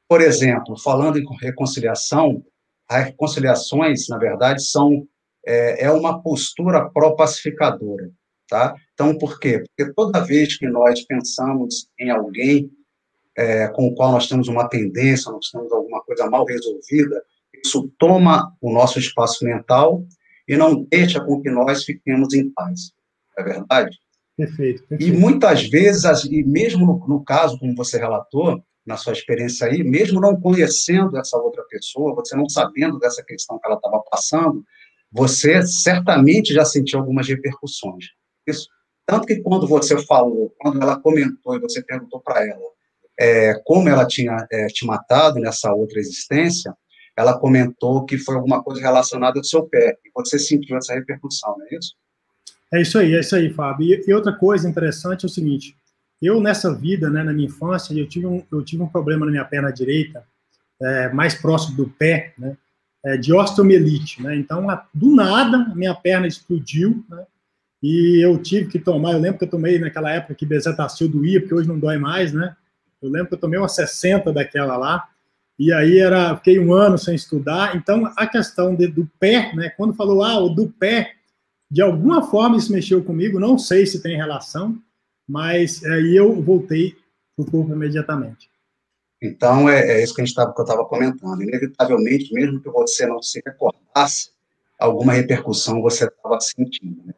Por exemplo, falando em reconciliação, as reconciliações, na verdade, são é, é uma postura pró-pacificadora, tá? Então, por quê? Porque toda vez que nós pensamos em alguém é, com o qual nós temos uma tendência, nós temos alguma coisa mal resolvida, isso toma o nosso espaço mental e não deixa com que nós fiquemos em paz. É verdade? Perfeito. perfeito. E muitas vezes, e mesmo no, no caso, como você relatou, na sua experiência aí, mesmo não conhecendo essa outra pessoa, você não sabendo dessa questão que ela estava passando, você certamente já sentiu algumas repercussões. Isso. Tanto que quando você falou, quando ela comentou e você perguntou para ela é, como ela tinha é, te matado nessa outra existência, ela comentou que foi alguma coisa relacionada ao seu pé, e você sentiu essa repercussão, não é isso? É isso aí, é isso aí, Fábio. E, e outra coisa interessante é o seguinte, eu, nessa vida, né, na minha infância, eu tive um, eu tive um problema na minha perna direita, é, mais próximo do pé, né, é, de osteomielite, né, então, a, do nada, a minha perna explodiu, né, e eu tive que tomar, eu lembro que eu tomei naquela época que bezetacil doía, porque hoje não dói mais, né, eu lembro que eu tomei uma 60 daquela lá, e aí era, fiquei um ano sem estudar, então a questão de, do pé, né, quando falou, ah, o do pé, de alguma forma isso mexeu comigo, não sei se tem relação, mas aí eu voltei para o corpo imediatamente. Então, é, é isso que, a gente tava, que eu estava comentando. Inevitavelmente, mesmo que você não se recordasse, alguma repercussão você estava sentindo. Né?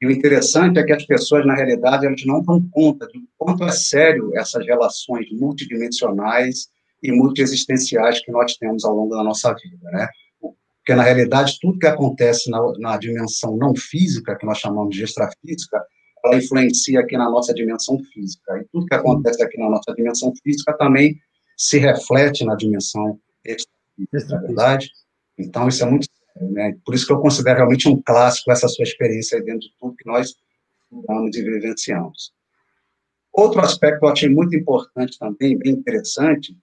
E o interessante é que as pessoas, na realidade, elas não dão conta de quanto é sério essas relações multidimensionais e multiexistenciais que nós temos ao longo da nossa vida, né? Porque, na realidade, tudo que acontece na, na dimensão não física, que nós chamamos de extrafísica, ela influencia aqui na nossa dimensão física. E tudo que acontece aqui na nossa dimensão física também se reflete na dimensão extrafísica, na é verdade? Então, isso é muito sério, né? Por isso que eu considero realmente um clássico essa sua experiência dentro de tudo que nós estudamos e vivenciamos. Outro aspecto que eu achei muito importante também, bem interessante,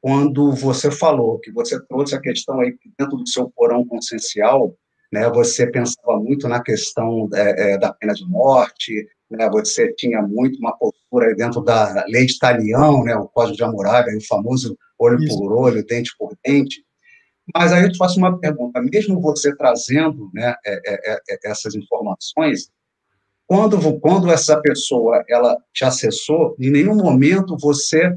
quando você falou que você trouxe a questão aí dentro do seu porão consciencial, né, você pensava muito na questão é, é, da pena de morte, né, você tinha muito uma postura dentro da lei de Talião, né, o Código de Hammurabi, o famoso olho Isso. por olho, dente por dente. Mas aí eu te faço uma pergunta, mesmo você trazendo né, é, é, é essas informações, quando, quando essa pessoa ela te acessou, em nenhum momento você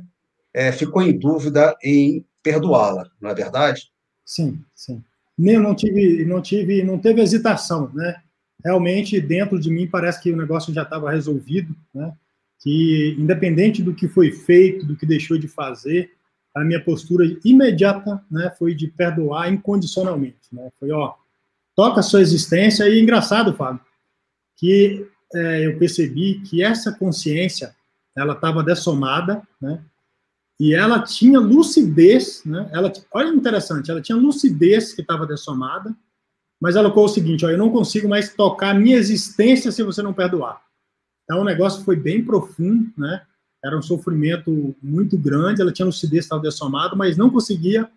é, ficou em dúvida em perdoá-la, não é verdade? Sim, sim nem não tive, não tive, não teve hesitação, né? Realmente dentro de mim parece que o negócio já estava resolvido, né? Que independente do que foi feito, do que deixou de fazer, a minha postura imediata, né, foi de perdoar incondicionalmente, né? Foi ó, toca a sua existência e engraçado, Fábio, que é, eu percebi que essa consciência ela estava dessomada, né? E ela tinha lucidez, né? Ela, olha interessante, ela tinha lucidez que estava dessomada, mas ela colocou o seguinte: ó, eu não consigo mais tocar a minha existência se você não perdoar. Então o negócio foi bem profundo, né? Era um sofrimento muito grande, ela tinha lucidez, estava dessomada, mas não conseguia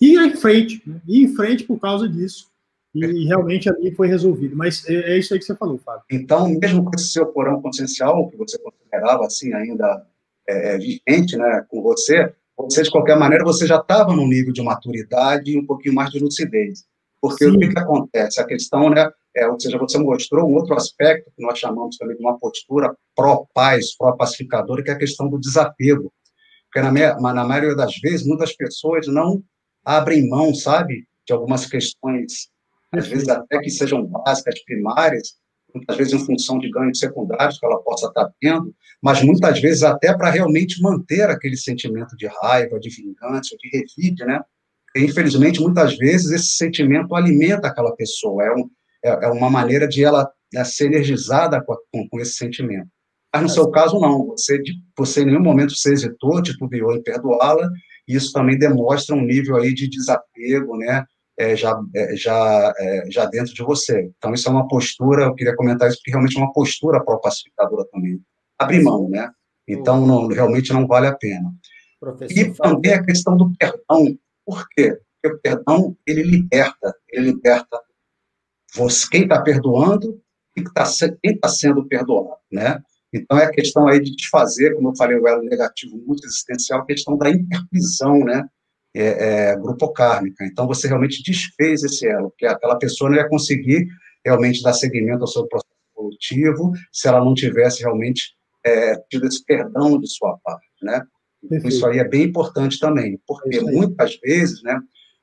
ir em frente, né? ir em frente por causa disso. E realmente ali foi resolvido. Mas é, é isso aí que você falou, Fábio. Então, mesmo com esse seu porão consciencial, que você considerava assim ainda é, é, vigente né, com você, você, de qualquer maneira, você já estava num nível de maturidade e um pouquinho mais de lucidez. Porque Sim. o que, que acontece? A questão, né, é, ou seja, você mostrou um outro aspecto que nós chamamos também de uma postura pró-paz, pró-pacificadora, que é a questão do desapego. Porque na, na maioria das vezes, muitas pessoas não abrem mão, sabe, de algumas questões, às vezes até que sejam básicas, primárias, muitas vezes em função de ganhos secundários que ela possa estar tendo, mas muitas vezes até para realmente manter aquele sentimento de raiva, de vingança, de revide, né? E, infelizmente, muitas vezes esse sentimento alimenta aquela pessoa, é, um, é, é uma maneira de ela né, ser energizada com, com, com, esse sentimento. Mas no seu caso, não, você, você em nenhum momento você hesitou, titubeou em perdoá-la, e isso também demonstra um nível aí de desapego, né, é, já, é, já, é, já dentro de você. Então, isso é uma postura, eu queria comentar isso, porque realmente é uma postura pró-pacificadora também. Abrir mão, né? Então, não, realmente não vale a pena. Professor, e também a questão do perdão. Por quê? Porque o perdão, ele liberta, ele liberta você, quem está perdoando e tá, quem está sendo perdoado, né? Então, é a questão aí de desfazer, como eu falei, o elo negativo muito existencial, a questão da intervisão, né? é, é, grupocármica. Então, você realmente desfez esse elo, porque aquela pessoa não ia conseguir realmente dar seguimento ao seu processo evolutivo se ela não tivesse realmente é, tido esse perdão de sua parte, né? Então, isso aí é bem importante também, porque muitas vezes, né,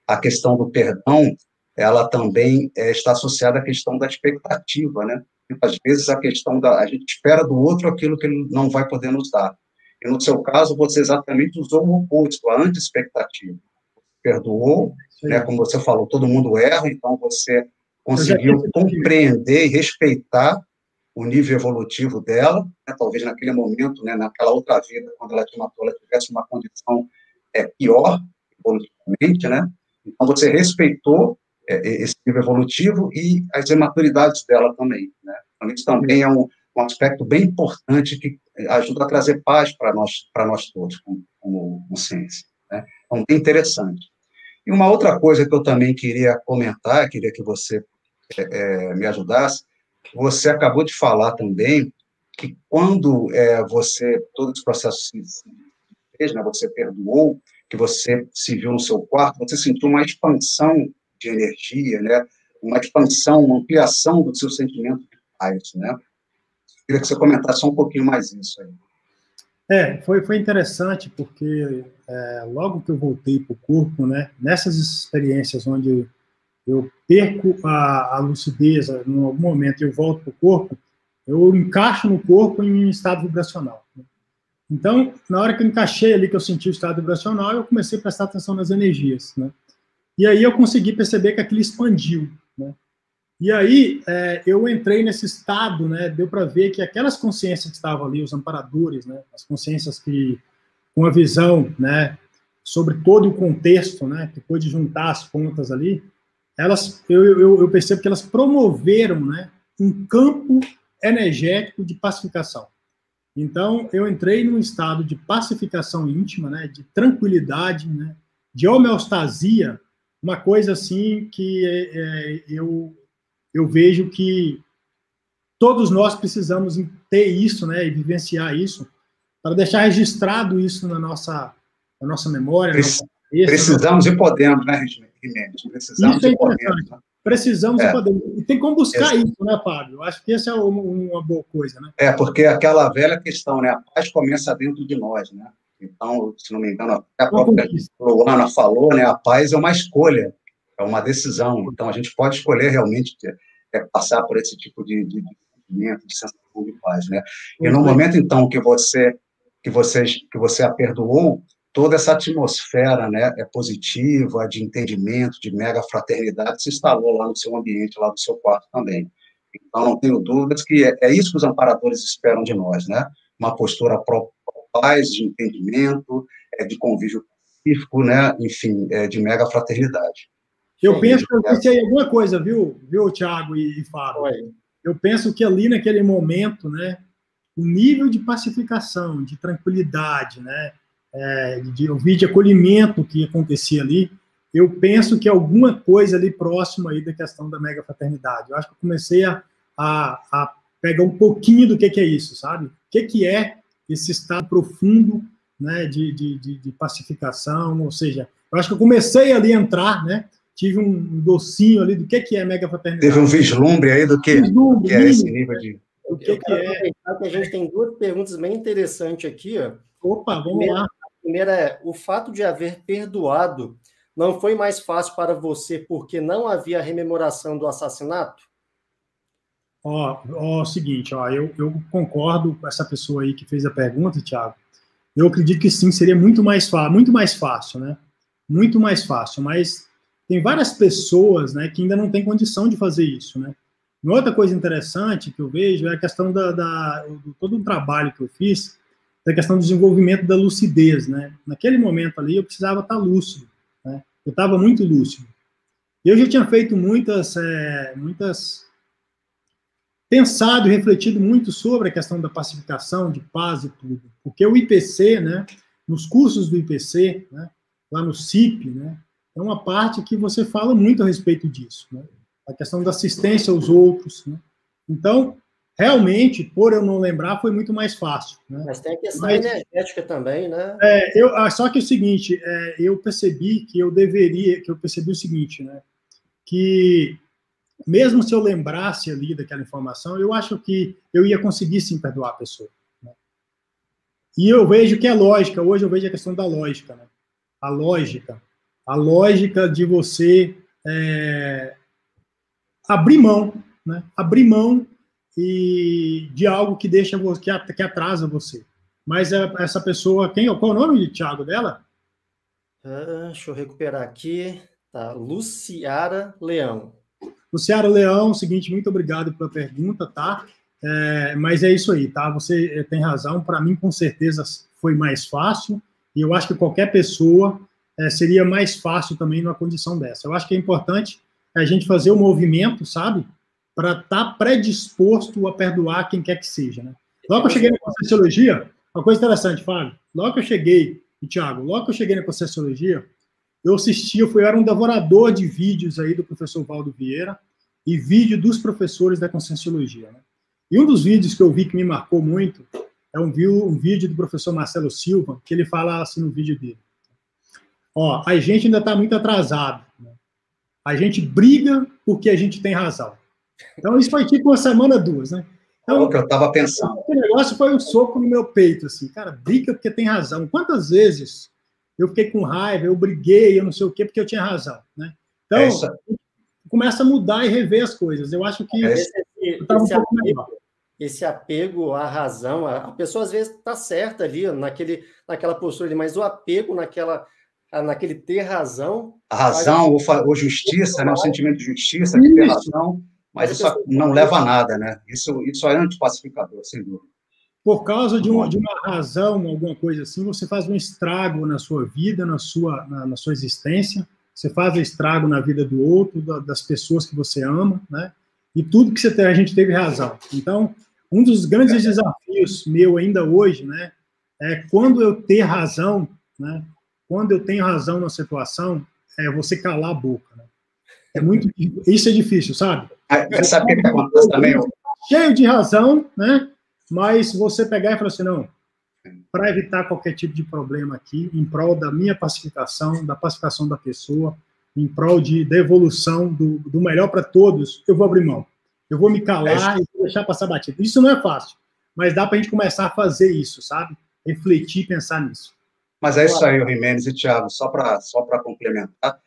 a questão do perdão, ela também é, está associada à questão da expectativa, né? Muitas vezes a questão da a gente espera do outro aquilo que ele não vai poder nos dar. E no seu caso, você exatamente usou o oposto, a anti-expectativa. Perdoou, né, como você falou, todo mundo erra, então você conseguiu compreender e respeitar o nível evolutivo dela, né, talvez naquele momento, né, naquela outra vida, quando ela te matou, ela tivesse uma condição é, pior, evolutivamente, né? Então, você respeitou é, esse nível evolutivo e as imaturidades dela também, né? Então, isso também é um, um aspecto bem importante que ajuda a trazer paz para nós, para nós todos, como, como ciência. Né? Então, bem interessante. E uma outra coisa que eu também queria comentar, queria que você é, é, me ajudasse, você acabou de falar também que quando é, você, todo esse processo se fez, né, você perdoou, que você se viu no seu quarto, você sentiu uma expansão de energia, né, uma expansão, uma ampliação do seu sentimento de paz, né? Queria que você comentasse um pouquinho mais isso aí. É, foi, foi interessante, porque é, logo que eu voltei para o corpo, né, nessas experiências onde eu perco a, a lucidez, em algum momento eu volto para o corpo, eu encaixo no corpo em estado vibracional. Né? Então, na hora que eu encaixei ali, que eu senti o estado vibracional, eu comecei a prestar atenção nas energias, né? E aí eu consegui perceber que aquilo expandiu, né? E aí é, eu entrei nesse estado, né? Deu para ver que aquelas consciências que estavam ali, os amparadores, né? As consciências que com a visão, né? Sobre todo o contexto, né? Que pôde juntar as pontas ali, elas, eu, eu, eu percebo que elas promoveram, né? Um campo energético de pacificação. Então eu entrei num estado de pacificação íntima, né? De tranquilidade, né? De homeostasia, uma coisa assim que é, é eu eu vejo que todos nós precisamos ter isso, né, e vivenciar isso, para deixar registrado isso na nossa, na nossa memória. Prec nossa precisamos e podemos, né, Jimenez? Precisamos isso é. Né? Precisamos é. e. E tem como buscar isso, né, Fábio? Acho que essa é uma boa coisa, né? É, porque aquela velha questão, né? A paz começa dentro de nós, né? Então, se não me engano, a própria Luana falou, né? A paz é uma escolha é uma decisão. Então, a gente pode escolher realmente é, passar por esse tipo de, de, de sentimento, de sensação de paz, né? E no momento, então, que você que você, que você a perdoou, toda essa atmosfera né, é positiva, de entendimento, de mega fraternidade, se instalou lá no seu ambiente, lá no seu quarto também. Então, não tenho dúvidas que é, é isso que os amparadores esperam de nós, né? Uma postura pró-paz, de entendimento, é, de convívio pacífico, né? Enfim, é, de mega fraternidade. Eu penso que eu pensei alguma coisa, viu, viu Thiago e, e Fábio? Oi. Eu penso que ali naquele momento, né, o nível de pacificação, de tranquilidade, né, é, de ouvir de acolhimento que acontecia ali, eu penso que alguma coisa ali próxima aí da questão da mega fraternidade. Eu acho que eu comecei a, a, a pegar um pouquinho do que, que é isso, sabe? O que, que é esse estado profundo né, de, de, de, de pacificação, ou seja, eu acho que eu comecei ali a entrar, né? tive um docinho ali do que, que é mega fraternidade. Teve um vislumbre aí do que, vislumbre, que é esse nível de. O que, que é? que a gente tem duas perguntas bem interessantes aqui. Ó. Opa, vamos primeira, lá. Primeira é: o fato de haver perdoado não foi mais fácil para você porque não havia rememoração do assassinato? Ó, ó, seguinte, ó, eu, eu concordo com essa pessoa aí que fez a pergunta, Thiago. Eu acredito que sim, seria muito mais fácil, muito mais fácil, né? Muito mais fácil, mas tem várias pessoas, né, que ainda não têm condição de fazer isso, né? Uma outra coisa interessante que eu vejo é a questão da, da do, todo o trabalho que eu fiz, da questão do desenvolvimento da lucidez, né? Naquele momento ali eu precisava estar lúcido, né? Eu estava muito lúcido. Eu já tinha feito muitas, é, muitas pensado e refletido muito sobre a questão da pacificação, de paz e tudo. Porque o IPC, né, nos cursos do IPC, né, lá no CIP, né, é uma parte que você fala muito a respeito disso, né, a questão da assistência aos outros. Né. Então, realmente, por eu não lembrar, foi muito mais fácil. Né. Mas tem a questão Mas, energética também, né? É, eu, ah, só que é o seguinte, é, eu percebi que eu deveria, que eu percebi o seguinte, né, que mesmo se eu lembrasse ali daquela informação, eu acho que eu ia conseguir sim perdoar a pessoa. Né? E eu vejo que é lógica, hoje eu vejo a questão da lógica. Né? A lógica. A lógica de você é, abrir mão, né? abrir mão e de algo que deixa que, que atrasa você. Mas é, essa pessoa, quem, qual é o nome de Thiago dela? Ah, deixa eu recuperar aqui. Tá, Luciara Leão. Luciano Leão, seguinte, muito obrigado pela pergunta, tá? É, mas é isso aí, tá? Você é, tem razão. Para mim, com certeza, foi mais fácil. E eu acho que qualquer pessoa é, seria mais fácil também numa condição dessa. Eu acho que é importante a gente fazer o movimento, sabe? Para estar tá predisposto a perdoar quem quer que seja, né? Logo que eu cheguei na Conscienciologia, uma coisa interessante, Fábio. Logo que eu cheguei, e Thiago, logo que eu cheguei na Conscienciologia, eu assisti, eu, fui, eu era um devorador de vídeos aí do professor Valdo Vieira e vídeo dos professores da Conscienciologia. Né? E um dos vídeos que eu vi que me marcou muito é um, um vídeo do professor Marcelo Silva, que ele fala assim no vídeo dele. Ó, a gente ainda está muito atrasado. Né? A gente briga porque a gente tem razão. Então, isso foi tipo uma semana, duas, né? Então, é o que eu estava pensando. O negócio foi um soco no meu peito, assim, cara, briga porque tem razão. Quantas vezes eu fiquei com raiva, eu briguei, eu não sei o quê, porque eu tinha razão, né? Então, é começa a mudar e rever as coisas. Eu acho que... É esse, esse, um apego, esse, apego, à razão, a, pessoa às vezes está certa ali, naquele, naquela postura ali, mas o apego naquela naquele ter razão. A razão ou, ou justiça, né? o sentimento de justiça, de ter razão, mas isso não leva a nada, né? Isso, isso é antipacificador, sem dúvida por causa de uma, de uma razão, alguma coisa assim, você faz um estrago na sua vida, na sua, na, na sua existência, você faz estrago na vida do outro, da, das pessoas que você ama, né? E tudo que você tem, a gente teve razão. Então, um dos grandes desafios meu ainda hoje, né, é quando eu ter razão, né? Quando eu tenho razão na situação, é você calar a boca. Né? É muito, isso é difícil, sabe? É, sabe o que acontece também? Cheio de razão, né? Mas você pegar e falar assim, não, para evitar qualquer tipo de problema aqui, em prol da minha pacificação, da pacificação da pessoa, em prol de, da evolução do, do melhor para todos, eu vou abrir mão. Eu vou me calar é e vou deixar passar batido. Isso não é fácil, mas dá para a gente começar a fazer isso, sabe? Refletir e pensar nisso. Mas é isso aí, Jimenez e Thiago, só para só complementar.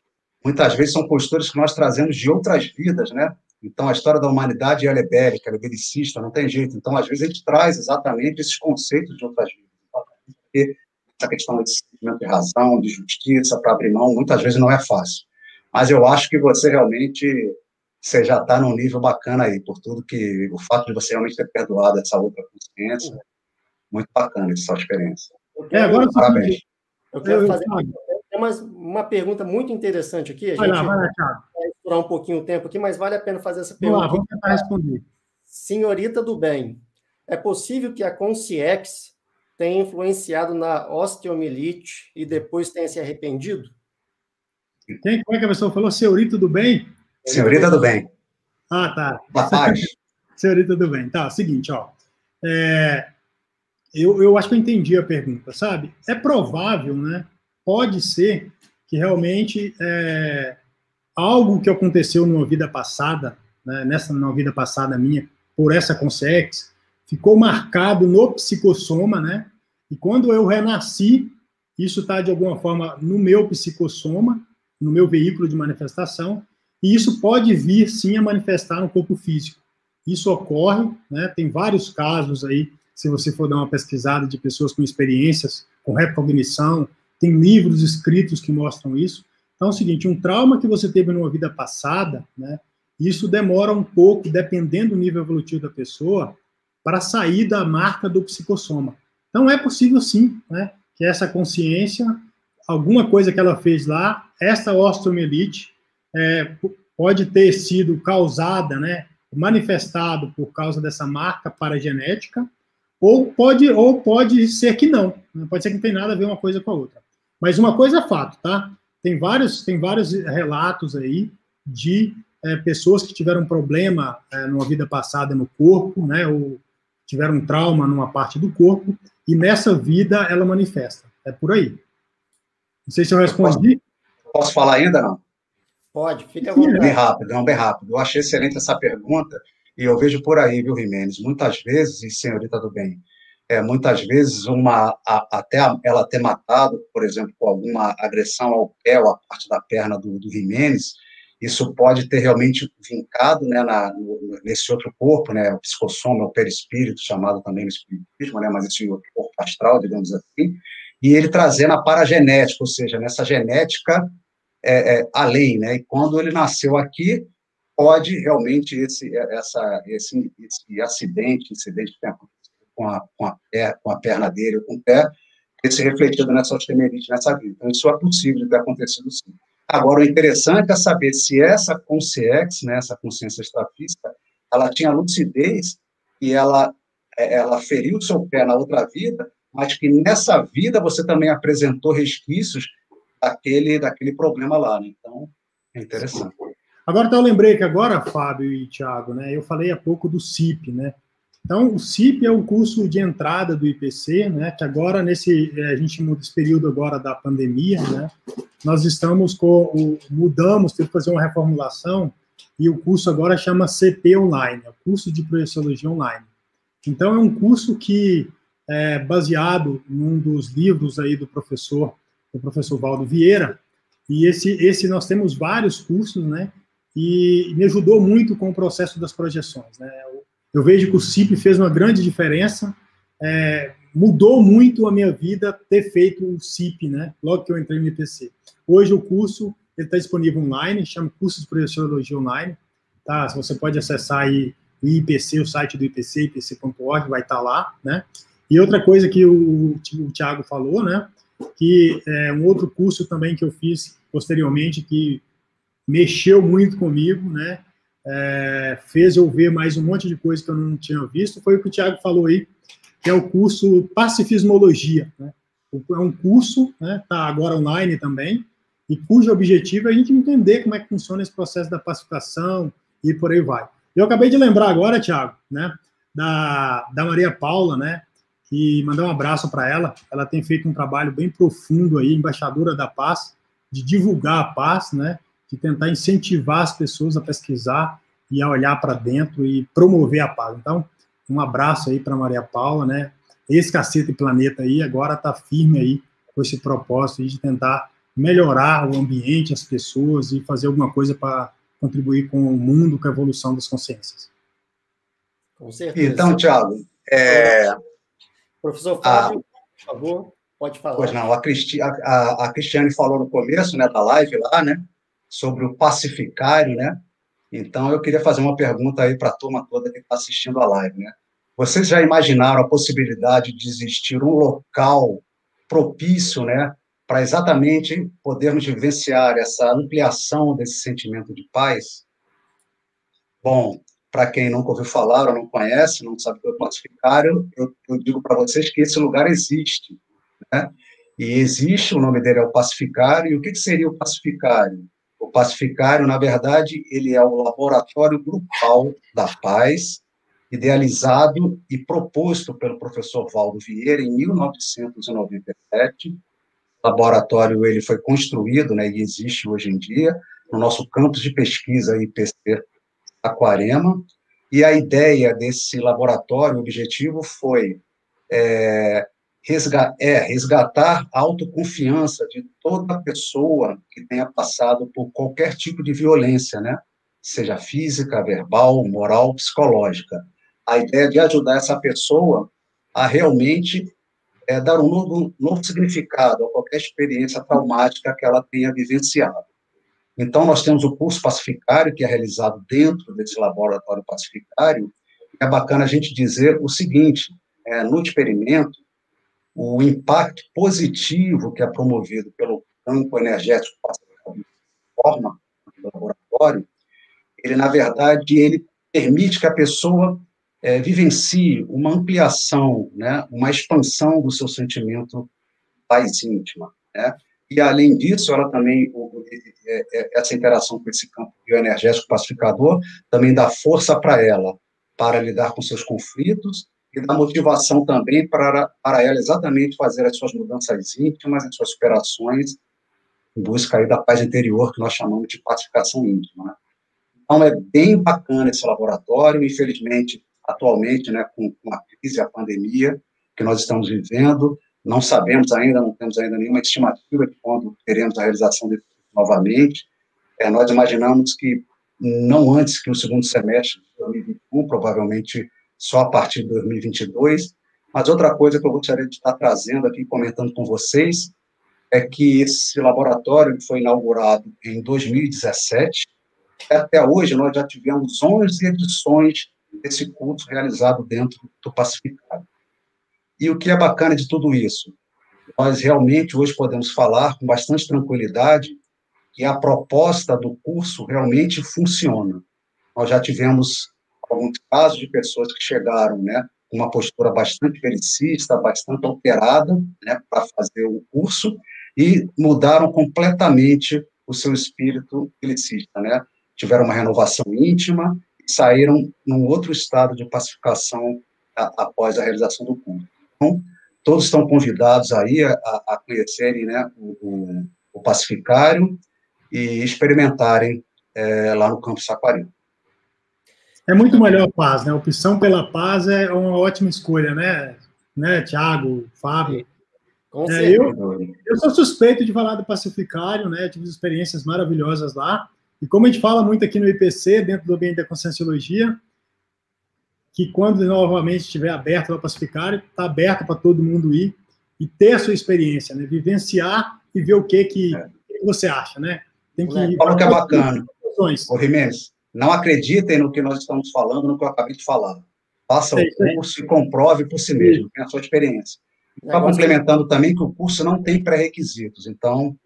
Muitas vezes são posturas que nós trazemos de outras vidas, né? Então, a história da humanidade ela é bélica, ela é belicista, não tem jeito. Então, às vezes, a gente traz exatamente esses conceitos de outras vidas. Porque essa questão de sentimento de razão, de justiça, para abrir mão, muitas vezes não é fácil. Mas eu acho que você realmente você já está num nível bacana aí, por tudo que o fato de você realmente ter perdoado essa outra consciência, muito bacana essa sua experiência. É, agora, Parabéns. Eu quero fazer uma, uma pergunta muito interessante aqui. A vai lá, vai lá, Um pouquinho o tempo aqui, mas vale a pena fazer essa pergunta. Vamos lá, vamos tentar responder. Senhorita do bem, é possível que a Consciex tenha influenciado na osteomielite e depois tenha se arrependido? Quem, como é que a pessoa falou? Senhorita do bem? Senhorita do bem. Ah, tá. Papai. Senhorita do bem. Tá, seguinte, ó. É, eu, eu acho que eu entendi a pergunta, sabe? É provável, né? Pode ser que realmente é, algo que aconteceu numa vida passada, né, nessa numa vida passada minha, por essa consex, ficou marcado no psicossoma, né? E quando eu renasci, isso está de alguma forma no meu psicossoma, no meu veículo de manifestação, e isso pode vir sim a manifestar no corpo físico. Isso ocorre, né? Tem vários casos aí, se você for dar uma pesquisada de pessoas com experiências com recognição, tem livros escritos que mostram isso. Então é o seguinte, um trauma que você teve numa vida passada, né? Isso demora um pouco, dependendo do nível evolutivo da pessoa, para sair da marca do psicossoma. Então é possível sim, né? Que essa consciência, alguma coisa que ela fez lá, essa osteomielite é, pode ter sido causada, né? Manifestado por causa dessa marca paragenética, ou pode, ou pode ser que não. Né? Pode ser que não tem nada a ver uma coisa com a outra. Mas uma coisa é fato, tá? Tem vários, tem vários relatos aí de é, pessoas que tiveram problema é, numa vida passada no corpo, né? Ou tiveram um trauma numa parte do corpo, e nessa vida ela manifesta. É por aí. Não sei se eu respondi. Posso, posso falar ainda, não? Pode, fica à vontade. Bem rápido, não, bem rápido. Eu achei excelente essa pergunta, e eu vejo por aí, viu, Jimenez? Muitas vezes, e senhorita do bem, é, muitas vezes uma a, até ela ter matado, por exemplo, com alguma agressão ao pé ou à parte da perna do, do Jimenez, isso pode ter realmente vincado né, na, no, nesse outro corpo, né, o psicossoma, o perispírito, chamado também no espiritismo, né, mas esse outro corpo astral, digamos assim, e ele trazendo a paragenética, ou seja, nessa genética é, é, além, né, e quando ele nasceu aqui, pode realmente esse, essa, esse, esse acidente, incidente que tem com a, com a, pé, com a perna dele, com o pé, ter se refletido nessa osteomerite, nessa vida. Então, isso é possível de ter acontecido sim. Agora, o interessante é saber se essa consciência, né, essa consciência extrafísica, ela tinha lucidez e ela, é, ela feriu seu pé na outra vida, mas que nessa vida você também apresentou resquícios daquele, daquele problema lá. Né? Então, é interessante. Agora, então, eu lembrei que agora, Fábio e Tiago, né, eu falei há pouco do CIP, né? Então, o CIP é o curso de entrada do IPC, né, que agora, nesse, é, a gente muda esse período agora da pandemia, né, nós estamos com, o, mudamos, teve que fazer uma reformulação, e o curso agora chama CP Online, é o curso de Projeciologia Online. Então, é um curso que é baseado num dos livros aí do professor, do professor Valdo Vieira, e esse, esse nós temos vários cursos, né, e me ajudou muito com o processo das projeções, né, eu vejo que o CIP fez uma grande diferença, é, mudou muito a minha vida ter feito o CIP, né? Logo que eu entrei no IPC. Hoje o curso está disponível online, chama Curso de Projeciologia Online, tá? Você pode acessar aí o IPC, o site do IPC, ipc.org, vai estar tá lá, né? E outra coisa que o, o Tiago falou, né? Que é um outro curso também que eu fiz posteriormente que mexeu muito comigo, né? É, fez eu ver mais um monte de coisa que eu não tinha visto, foi o que o Tiago falou aí, que é o curso Pacifismologia. Né? É um curso, está né, tá agora online também, e cujo objetivo é a gente entender como é que funciona esse processo da pacificação e por aí vai. Eu acabei de lembrar agora, Tiago, né, da, da Maria Paula, né, e mandar um abraço para ela. Ela tem feito um trabalho bem profundo aí, embaixadora da paz, de divulgar a paz, né, de tentar incentivar as pessoas a pesquisar e a olhar para dentro e promover a paz. Então, um abraço aí para Maria Paula, né? Esse Cacete Planeta aí agora está firme aí com esse propósito de tentar melhorar o ambiente, as pessoas e fazer alguma coisa para contribuir com o mundo, com a evolução das consciências. Com certeza. Então, Tiago, é... professor Fábio, a... por favor, pode falar. Pois não, a, Cristi... a, a Cristiane falou no começo né, da live lá, né? Sobre o pacificário, né? Então, eu queria fazer uma pergunta aí para a turma toda que está assistindo a live, né? Vocês já imaginaram a possibilidade de existir um local propício, né, para exatamente podermos vivenciar essa ampliação desse sentimento de paz? Bom, para quem nunca ouviu falar ou não conhece, não sabe o que é o pacificário, eu, eu digo para vocês que esse lugar existe, né? E existe, o nome dele é o pacificário, e o que, que seria o pacificário? O pacificário, na verdade, ele é o laboratório grupal da paz, idealizado e proposto pelo professor Valdo Vieira em 1997. O laboratório ele foi construído, né, e existe hoje em dia, no nosso campus de pesquisa IPC Aquarema, e a ideia desse laboratório, o objetivo foi é, resgatar, é, resgatar a autoconfiança de toda pessoa que tenha passado por qualquer tipo de violência, né? seja física, verbal, moral, psicológica. A ideia de ajudar essa pessoa a realmente é, dar um novo, novo significado a qualquer experiência traumática que ela tenha vivenciado. Então, nós temos o curso pacificário, que é realizado dentro desse laboratório pacificário. É bacana a gente dizer o seguinte: é, no experimento, o impacto positivo que é promovido pelo campo energético forma do laboratório, ele, na verdade, ele permite que a pessoa é, vivencie uma ampliação, né, uma expansão do seu sentimento paz íntima, né? E, além disso, ela também, é, é, essa interação com esse campo bioenergético pacificador, também dá força para ela, para lidar com seus conflitos, e dá motivação também para, para ela exatamente fazer as suas mudanças íntimas, as suas superações, em busca aí da paz interior, que nós chamamos de pacificação íntima. Né? Então, é bem bacana esse laboratório, infelizmente, atualmente, né, com, com a crise, a pandemia que nós estamos vivendo, não sabemos ainda, não temos ainda nenhuma estimativa de quando teremos a realização dele novamente. É, nós imaginamos que não antes que o segundo semestre de 2021, provavelmente só a partir de 2022. Mas outra coisa que eu gostaria de estar trazendo aqui, comentando com vocês, é que esse laboratório foi inaugurado em 2017. Até hoje, nós já tivemos 11 edições desse curso realizado dentro do Pacificado. E o que é bacana de tudo isso? Nós realmente hoje podemos falar com bastante tranquilidade que a proposta do curso realmente funciona. Nós já tivemos alguns casos de pessoas que chegaram, né, com uma postura bastante felicista, bastante alterada, né, para fazer o curso e mudaram completamente o seu espírito felicista, né? Tiveram uma renovação íntima e saíram num outro estado de pacificação a, após a realização do curso. Então, todos estão convidados aí a, a conhecerem né, o, o, o, pacificário e experimentarem é, lá no Campo Saquarema. É muito melhor a paz, né? A opção pela paz é uma ótima escolha, né? Né, Tiago, Fábio? Com é, eu, eu sou suspeito de falar do Pacificário, né? Tive experiências maravilhosas lá. E como a gente fala muito aqui no IPC, dentro do ambiente da Conscienciologia, que quando novamente estiver aberto para Pacificário, está aberto para todo mundo ir e ter a sua experiência, né? Vivenciar e ver o que, que, é. que você acha, né? Tem que... Fala que é bacana. Ô, Jimenez, não acreditem no que nós estamos falando, no que eu acabei de falar. Faça o curso e comprove por si mesmo, tenha a sua experiência. Está complementando também que o curso não tem pré-requisitos, então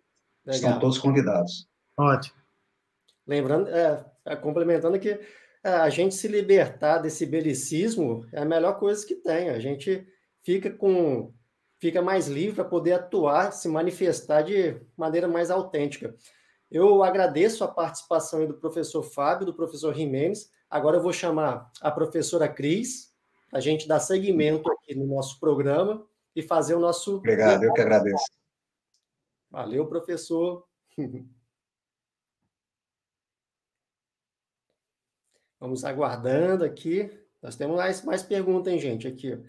Legal. estão todos convidados. Ótimo. Lembrando, é, é, complementando que é, a gente se libertar desse belicismo é a melhor coisa que tem. A gente fica com fica mais livre para poder atuar, se manifestar de maneira mais autêntica. Eu agradeço a participação do professor Fábio, do professor Jimenez. Agora eu vou chamar a professora Cris, a gente dar seguimento aqui no nosso programa e fazer o nosso. Obrigado, eu que agradeço. Valeu, professor. Vamos aguardando aqui. Nós temos mais, mais perguntas, hein, gente? Aqui.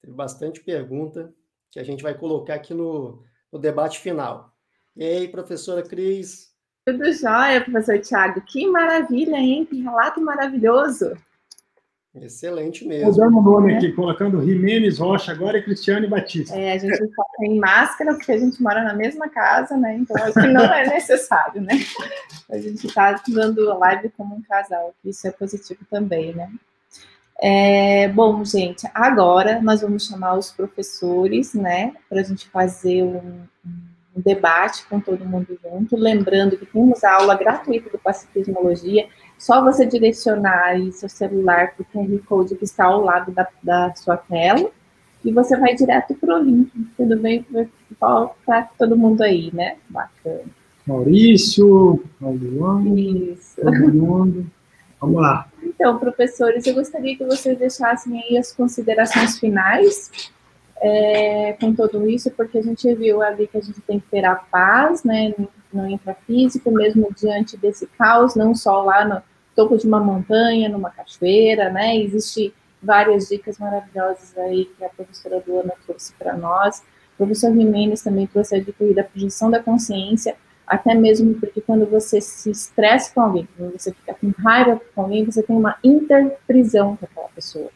Tem bastante pergunta que a gente vai colocar aqui no, no debate final. E aí, professora Cris? Tudo jóia, professor Tiago. Que maravilha, hein? Que relato maravilhoso. Excelente mesmo. Mudando o nome é. aqui, colocando Jimenez Rocha agora e Cristiane Batista. É, a gente só tem máscara porque a gente mora na mesma casa, né? Então acho que não é necessário, né? A gente está dando a live como um casal, isso é positivo também, né? É, bom, gente, agora nós vamos chamar os professores, né, para a gente fazer um, um, debate com todo mundo junto. Lembrando que temos a aula gratuita do Pacifismologia só você direcionar aí seu celular para o QR Code que está ao lado da, da sua tela e você vai direto para o link. Tudo bem para todo mundo aí, né? Bacana. Maurício, Luan, Isso. Vamos lá. Então, professores, eu gostaria que vocês deixassem aí as considerações finais é, com tudo isso, porque a gente viu ali que a gente tem que ter a paz, né? no intrafísico, mesmo diante desse caos, não só lá no topo de uma montanha, numa cachoeira, né? Existem várias dicas maravilhosas aí que a professora Luana trouxe para nós. O professor Jimenez também trouxe a dica da projeção da consciência, até mesmo porque quando você se estressa com alguém, quando você fica com raiva com alguém, você tem uma interprisão com aquela pessoa.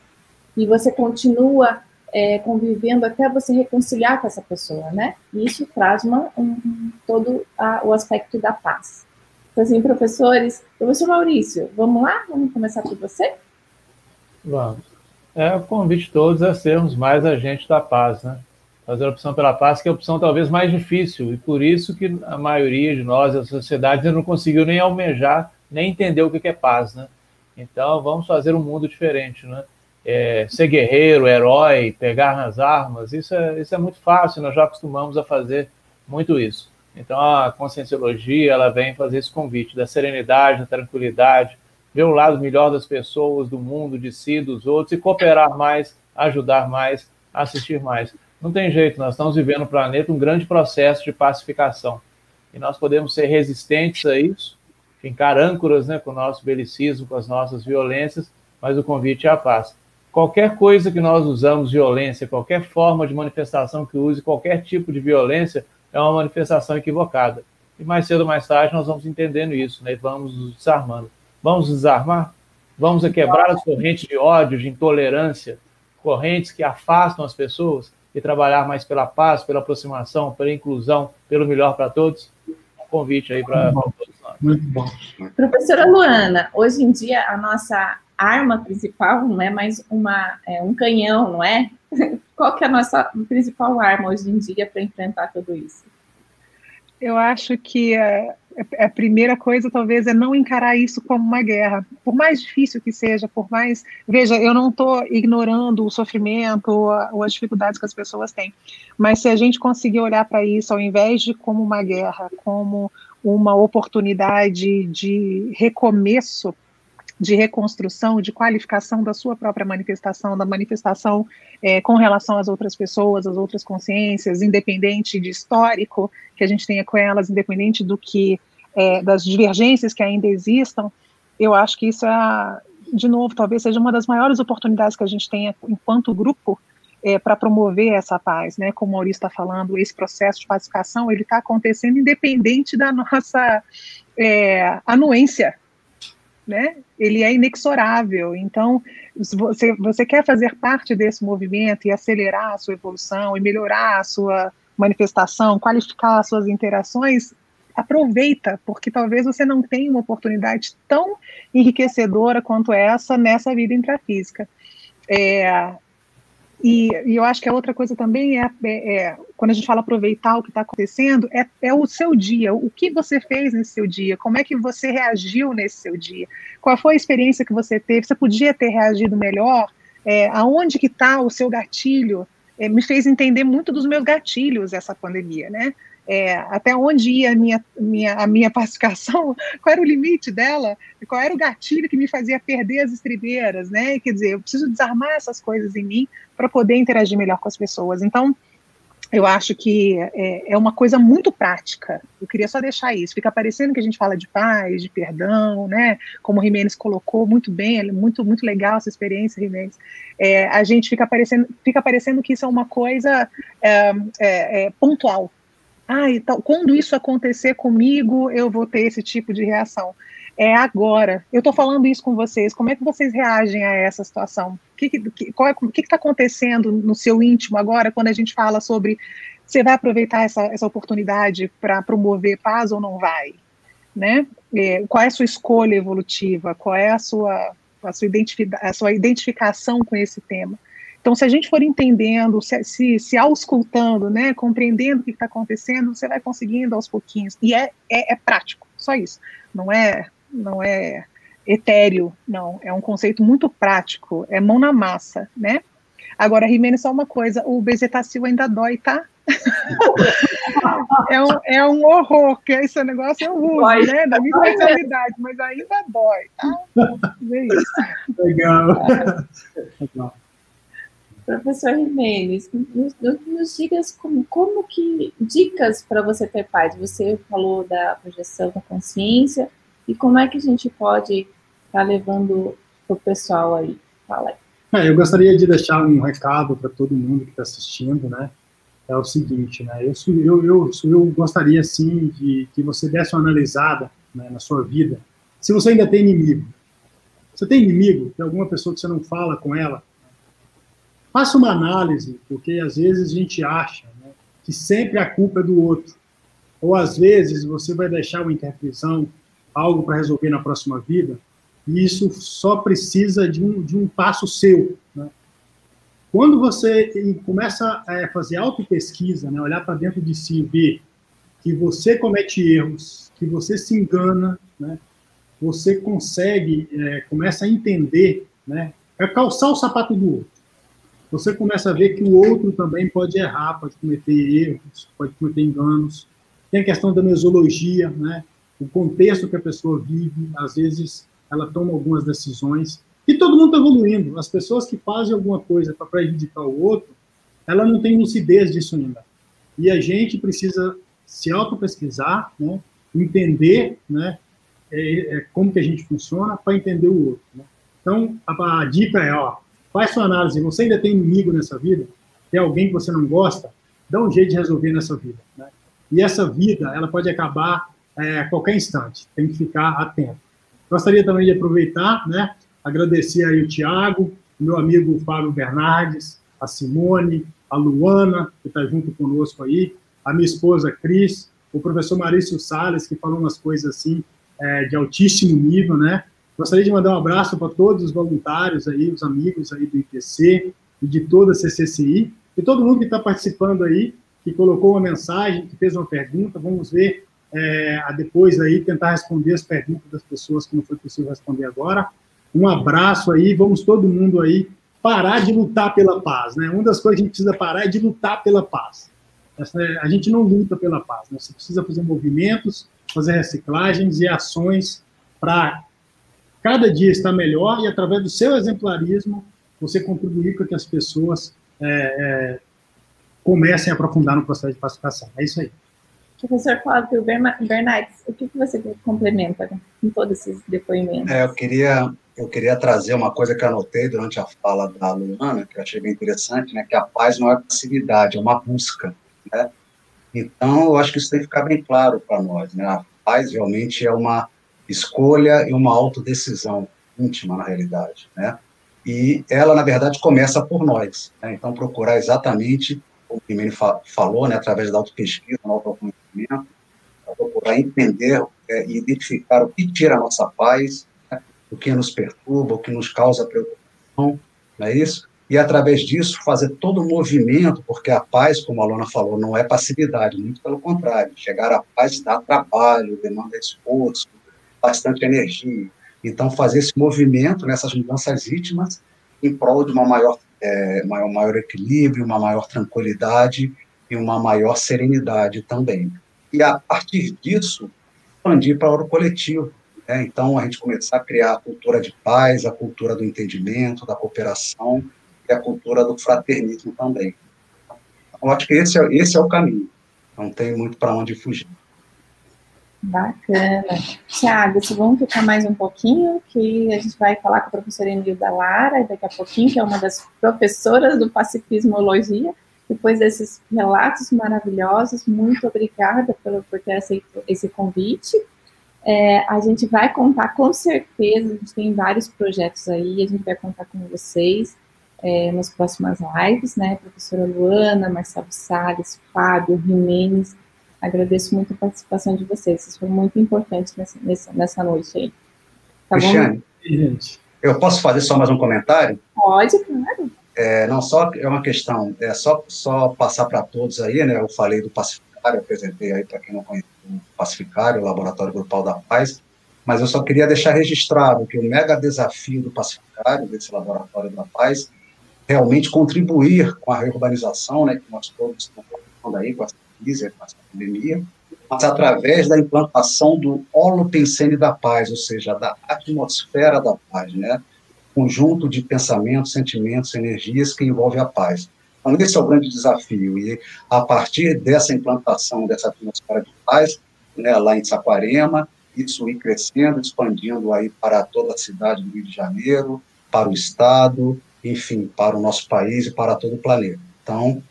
E você continua é, convivendo até você reconciliar com essa pessoa, né? E isso traz uma, um, todo a, o aspecto da paz. Então, assim, professores, professor Maurício, vamos lá? Vamos começar por você? Vamos. É, o convite todos a sermos mais agentes da paz, né? Fazer a opção pela paz, que é a opção talvez mais difícil, e por isso que a maioria de nós, a sociedade, não conseguiu nem almejar, nem entender o que é paz, né? Então, vamos fazer um mundo diferente, né? É, ser guerreiro, herói, pegar nas armas, isso é, isso é muito fácil, nós já acostumamos a fazer muito isso. Então a conscienciologia ela vem fazer esse convite da serenidade, da tranquilidade, ver o lado melhor das pessoas, do mundo, de si, dos outros e cooperar mais, ajudar mais, assistir mais. Não tem jeito, nós estamos vivendo no planeta um grande processo de pacificação e nós podemos ser resistentes a isso, ficar âncoras né, com o nosso belicismo, com as nossas violências, mas o convite é a paz qualquer coisa que nós usamos violência, qualquer forma de manifestação que use qualquer tipo de violência, é uma manifestação equivocada. E mais cedo ou mais tarde nós vamos entendendo isso, né? E vamos nos desarmando. Vamos desarmar? Vamos quebrar as correntes de ódio, de intolerância, correntes que afastam as pessoas e trabalhar mais pela paz, pela aproximação, pela inclusão, pelo melhor para todos? Um convite aí para todos nós. Muito bom. Professora Luana, hoje em dia a nossa arma principal não é mais uma, é, um canhão, não é? Qual que é a nossa principal arma hoje em dia para enfrentar tudo isso? Eu acho que a, a, primeira coisa talvez é não encarar isso como uma guerra, por mais difícil que seja, por mais veja, eu não estou ignorando o sofrimento ou, ou as dificuldades que as pessoas têm, mas se a gente conseguir olhar para isso ao invés de como uma guerra, como uma oportunidade de recomeço de reconstrução, de qualificação da sua própria manifestação, da manifestação é, com relação às outras pessoas, às outras consciências, independente de histórico que a gente tenha com elas, independente do que é, das divergências que ainda existam, eu acho que isso é, de novo, talvez seja uma das maiores oportunidades que a gente tenha enquanto grupo é, para promover essa paz, né? Como o Maurício está falando, esse processo de pacificação ele está acontecendo independente da nossa é, anuência né? Ele é inexorável. Então, você, você quer fazer parte desse movimento e acelerar a sua evolução e melhorar a sua manifestação, qualificar as suas interações, aproveita, porque talvez você não tenha uma oportunidade tão enriquecedora quanto essa nessa vida intrafísica. É, e, e, eu acho que a outra coisa também é, é, é quando a gente fala aproveitar o que está acontecendo, é, é, o seu dia, o que você fez nesse seu dia, como é que você reagiu nesse seu dia, qual foi a experiência que você teve, você podia ter reagido melhor, é, aonde que está o seu gatilho, é, me fez entender muito dos meus gatilhos essa pandemia, né? É, até onde ia a minha, minha, a minha pacificação, qual era o limite dela, qual era o gatilho que me fazia perder as estribeiras, né? Quer dizer, eu preciso desarmar essas coisas em mim para poder interagir melhor com as pessoas. Então, eu acho que é, é, uma coisa muito prática. Eu queria só deixar isso. Fica parecendo que a gente fala de paz, de perdão, né? Como o Jimenez colocou muito bem, é muito, muito legal essa experiência, Jimenez. É, a gente fica parecendo, fica parecendo que isso é uma coisa é, é, é pontual, ah, então, quando isso acontecer comigo, eu vou ter esse tipo de reação. É agora. Eu estou falando isso com vocês. Como é que vocês reagem a essa situação? O que está é, que está acontecendo no seu íntimo agora, quando a gente fala sobre você vai aproveitar essa, essa oportunidade para promover paz ou não vai? Né? É, qual é a sua escolha evolutiva? Qual é a sua, a sua, a sua identificação com esse tema? Então, se a gente for entendendo, se, se, se auscultando, né, compreendendo o que está acontecendo, você vai conseguindo aos pouquinhos. E é, é, é, prático, só isso. Não é, não é etéreo, não. É um conceito muito prático, é mão na massa, né? Agora, Rimene, só uma coisa, o bezetacil ainda dói, tá? é, um, é um horror, que esse negócio eu uso, dói. né? Da minha especialidade, mas ainda dói, tá? É isso. Legal. Legal. Professor Jimenez, nos, nos dicas como, como que dicas para você ter paz? Você falou da projeção da consciência e como é que a gente pode estar tá levando para o pessoal aí? Fala aí. É, eu gostaria de deixar um recado para todo mundo que está assistindo, né? É o seguinte, né? Eu, eu, eu, eu gostaria, sim, de que você desse uma analisada né, na sua vida. Se você ainda tem inimigo, você tem inimigo, tem alguma pessoa que você não fala com ela, faça uma análise, porque às vezes a gente acha né, que sempre a culpa é do outro. Ou às vezes você vai deixar uma interpretação, algo para resolver na próxima vida, e isso só precisa de um, de um passo seu. Né? Quando você começa a fazer auto-pesquisa, né, olhar para dentro de si e ver que você comete erros, que você se engana, né, você consegue, é, começa a entender, né, é calçar o sapato do outro. Você começa a ver que o outro também pode errar, pode cometer erros, pode cometer enganos. Tem a questão da mesologia, né, o contexto que a pessoa vive, às vezes ela toma algumas decisões. E todo mundo está evoluindo. As pessoas que fazem alguma coisa para prejudicar o outro, ela não tem lucidez disso ainda. E a gente precisa se auto-pesquisar, né, entender né, é, é, como que a gente funciona para entender o outro. Né? Então, a, a, dica é, ó, faz sua análise. Você ainda tem inimigo nessa vida? Tem alguém que você não gosta? Dá um jeito de resolver nessa vida. Né? E essa vida, ela pode acabar é, a qualquer instante. Tem que ficar atento. Gostaria também de aproveitar, né, agradecer aí o Tiago, meu amigo Fábio Bernardes, a Simone, a Luana, que está junto conosco aí, a minha esposa Cris, o professor Maurício Salles, que falou umas coisas assim é, de altíssimo nível, né? Gostaria de mandar um abraço para todos os voluntários aí, os amigos aí do IPC e de toda a CCCI, e todo mundo que está participando aí, que colocou uma mensagem, que fez uma pergunta, vamos ver é, depois aí tentar responder as perguntas das pessoas que não foi possível responder agora. Um abraço aí, vamos todo mundo aí parar de lutar pela paz, né? Uma das coisas que a gente precisa parar é de lutar pela paz. A gente não luta pela paz, né? Você precisa fazer movimentos, fazer reciclagens e ações para cada dia estar melhor e através do seu exemplarismo você contribuir para que as pessoas é, é, comecem a aprofundar no processo de pacificação. É isso aí. Professor Cláudio Bernardes, o que, você complementa com todos esses depoimentos? É, eu queria eu queria trazer uma coisa que anotei durante a fala da Luana, que eu achei bem interessante, né, que a paz não é passividade, é uma busca, né? Então, eu acho que isso tem que ficar bem claro para nós, né? A paz realmente é uma escolha e uma autodecisão íntima, na realidade, né? E ela, na verdade, começa por nós, né? Então, procurar exatamente o que o fa falou, né, através da autopesquisa, do autoconhecimento, procurar entender é, e identificar o que tira a nossa paz, né, o que nos perturba, o que nos causa preocupação, não é isso? E, através disso, fazer todo o movimento, porque a paz, como a Lona falou, não é passividade, muito pelo contrário. Chegar à paz dá trabalho, demanda esforço, bastante energia. Então, fazer esse movimento nessas mudanças íntimas em prol de uma maior é, maior, maior equilíbrio, uma maior tranquilidade e uma maior serenidade também. E a partir disso, expandir para o coletivo. Né? Então, a gente começar a criar a cultura de paz, a cultura do entendimento, da cooperação e a cultura do fraternismo também. Então, acho que esse é, esse é o caminho. Não tem muito para onde fugir. Bacana. Tiago, vamos ficar mais um pouquinho, que a gente vai falar com a professora Emilda Lara daqui a pouquinho, que é uma das professoras do Pacifismologia. Depois desses relatos maravilhosos, muito obrigada pelo, por ter aceito esse convite. É, a gente vai contar com certeza, a gente tem vários projetos aí, a gente vai contar com vocês é, nas próximas lives, né? Professora Luana, Marcelo Salles, Fábio, Jimenez, Agradeço muito a participação de vocês. Vocês foram muito importantes nessa, nessa, nessa noite aí. Tá Cristiane, bom? eu posso fazer só mais um comentário? Pode, claro. É, não só é uma questão, é só, só passar para todos aí, né? Eu falei do Pacificário, apresentei aí para quem não conhece o Pacificário, o Laboratório Grupal da Paz, mas eu só queria deixar registrado que o mega desafio do Pacificário, desse Laboratório da Paz, realmente contribuir com a reurbanização, né? Que nós todos estamos aí, com essa com essa pandemia, mas através da implantação do holopensene da paz, ou seja, da atmosfera da paz, né? conjunto de pensamentos, sentimentos, energias que envolve a paz. Então, esse é o grande desafio. E a partir dessa implantação dessa atmosfera de paz, né, lá em Saquarema, isso ir crescendo, expandindo aí para toda a cidade do Rio de Janeiro, para o Estado, enfim, para o nosso país e para todo o planeta. Então,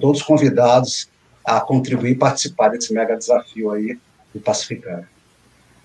todos convidados a contribuir e participar desse mega desafio aí de pacificar.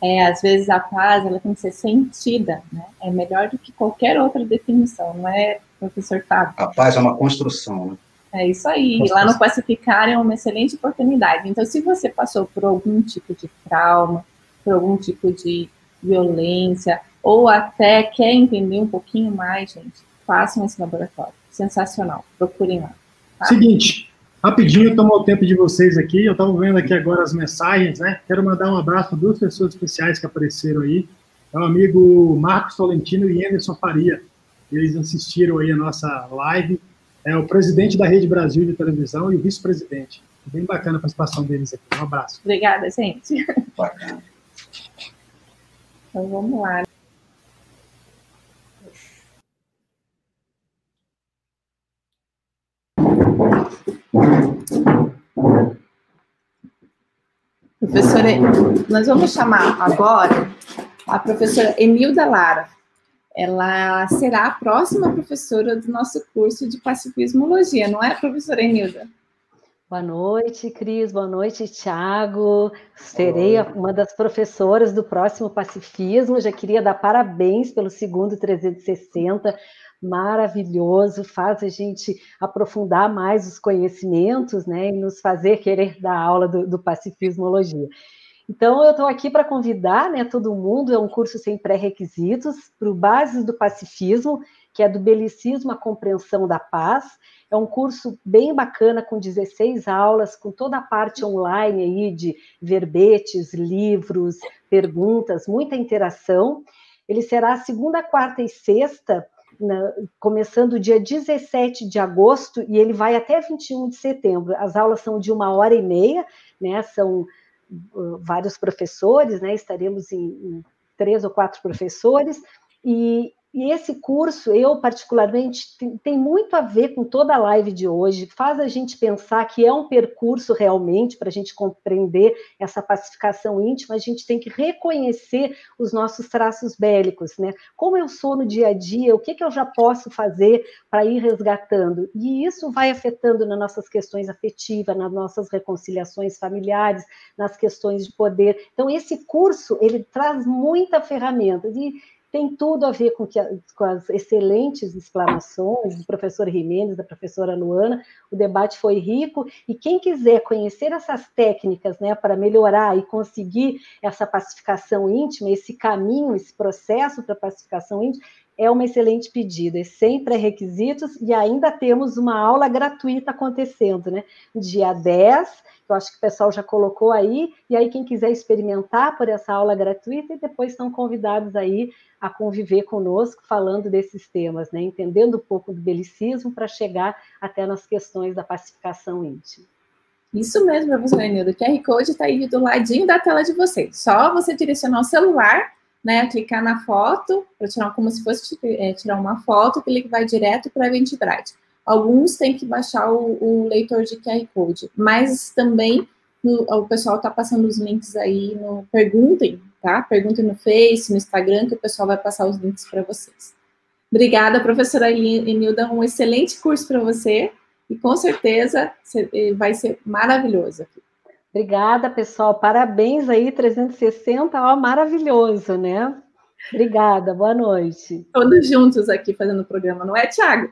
É, às vezes a paz ela tem que ser sentida, né? É melhor do que qualquer outra definição, não é, professor Fábio? A paz é uma construção, né? É isso aí. Lá no Pacificar é uma excelente oportunidade. Então, se você passou por algum tipo de trauma, por algum tipo de violência, ou até quer entender um pouquinho mais, gente, façam esse laboratório. Sensacional. Procurem lá. Tá? Seguinte, rapidinho, tomou o tempo de vocês aqui. Eu estava vendo aqui agora as mensagens, né? Quero mandar um abraço para duas pessoas especiais que apareceram aí. É o amigo Marcos Tolentino e Anderson Faria. Eles assistiram aí a nossa live. É o presidente da Rede Brasil de televisão e o vice-presidente. Bem bacana a participação deles aqui. Um abraço. Obrigada, gente. Bacana. Então vamos lá. Professora, nós vamos chamar agora a professora Emilda Lara. Ela será a próxima professora do nosso curso de pacifismologia, não é, professora Emilda? Boa noite, Cris. Boa noite, Tiago. Serei uma das professoras do próximo Pacifismo. Já queria dar parabéns pelo segundo 360 maravilhoso, faz a gente aprofundar mais os conhecimentos, né, e nos fazer querer dar aula do, do pacifismologia. Então, eu estou aqui para convidar né, todo mundo, é um curso sem pré-requisitos, para o Bases do Pacifismo, que é do Belicismo à Compreensão da Paz. É um curso bem bacana, com 16 aulas, com toda a parte online aí de verbetes, livros, perguntas, muita interação. Ele será segunda, quarta e sexta, na, começando dia 17 de agosto e ele vai até 21 de setembro. As aulas são de uma hora e meia, né? São uh, vários professores, né? Estaremos em, em três ou quatro professores, e, e esse curso, eu particularmente, tem, tem, muito a ver com toda a live de hoje, faz a gente pensar que é um percurso realmente para a gente compreender essa pacificação íntima, a gente tem que reconhecer os nossos traços bélicos, né? Como eu sou no dia a dia, o que, que eu já posso fazer para ir resgatando? E isso vai afetando nas nossas questões afetivas, nas nossas reconciliações familiares, nas questões de poder. Então, esse curso, ele traz muita ferramenta. E tem tudo a ver com, que, com as excelentes explanações do professor Jimenez, da professora Luana. O debate foi rico e quem quiser conhecer essas técnicas, né, para melhorar e conseguir essa pacificação íntima, esse caminho, esse processo para pacificação íntima, é uma excelente pedida, é sem pré-requisitos e ainda temos uma aula gratuita acontecendo, né? Dia 10, eu acho que o pessoal já colocou aí, e aí quem quiser experimentar por essa aula gratuita, e depois estão convidados aí a conviver conosco falando desses temas, né? Entendendo um pouco do belicismo para chegar até nas questões da pacificação íntima. Isso mesmo, professora Enildo. O QR Code está aí do ladinho da tela de vocês. Só você direcionar o celular, né? Clicar na foto, para tirar como se fosse é, tirar uma foto, que ele vai direto para a Eventbrite. Alguns têm que baixar o, o, leitor de QR Code, mas também no, o pessoal está passando os links aí no Perguntem, tá? Perguntem no Face, no Instagram, que o pessoal vai passar os links para vocês. Obrigada, professora Enilda, um excelente curso para você e com certeza eh, vai ser maravilhoso aqui. Obrigada, pessoal. Parabéns aí, 360, ó, maravilhoso, né? Obrigada, boa noite. Todos juntos aqui fazendo o programa, não é, Tiago?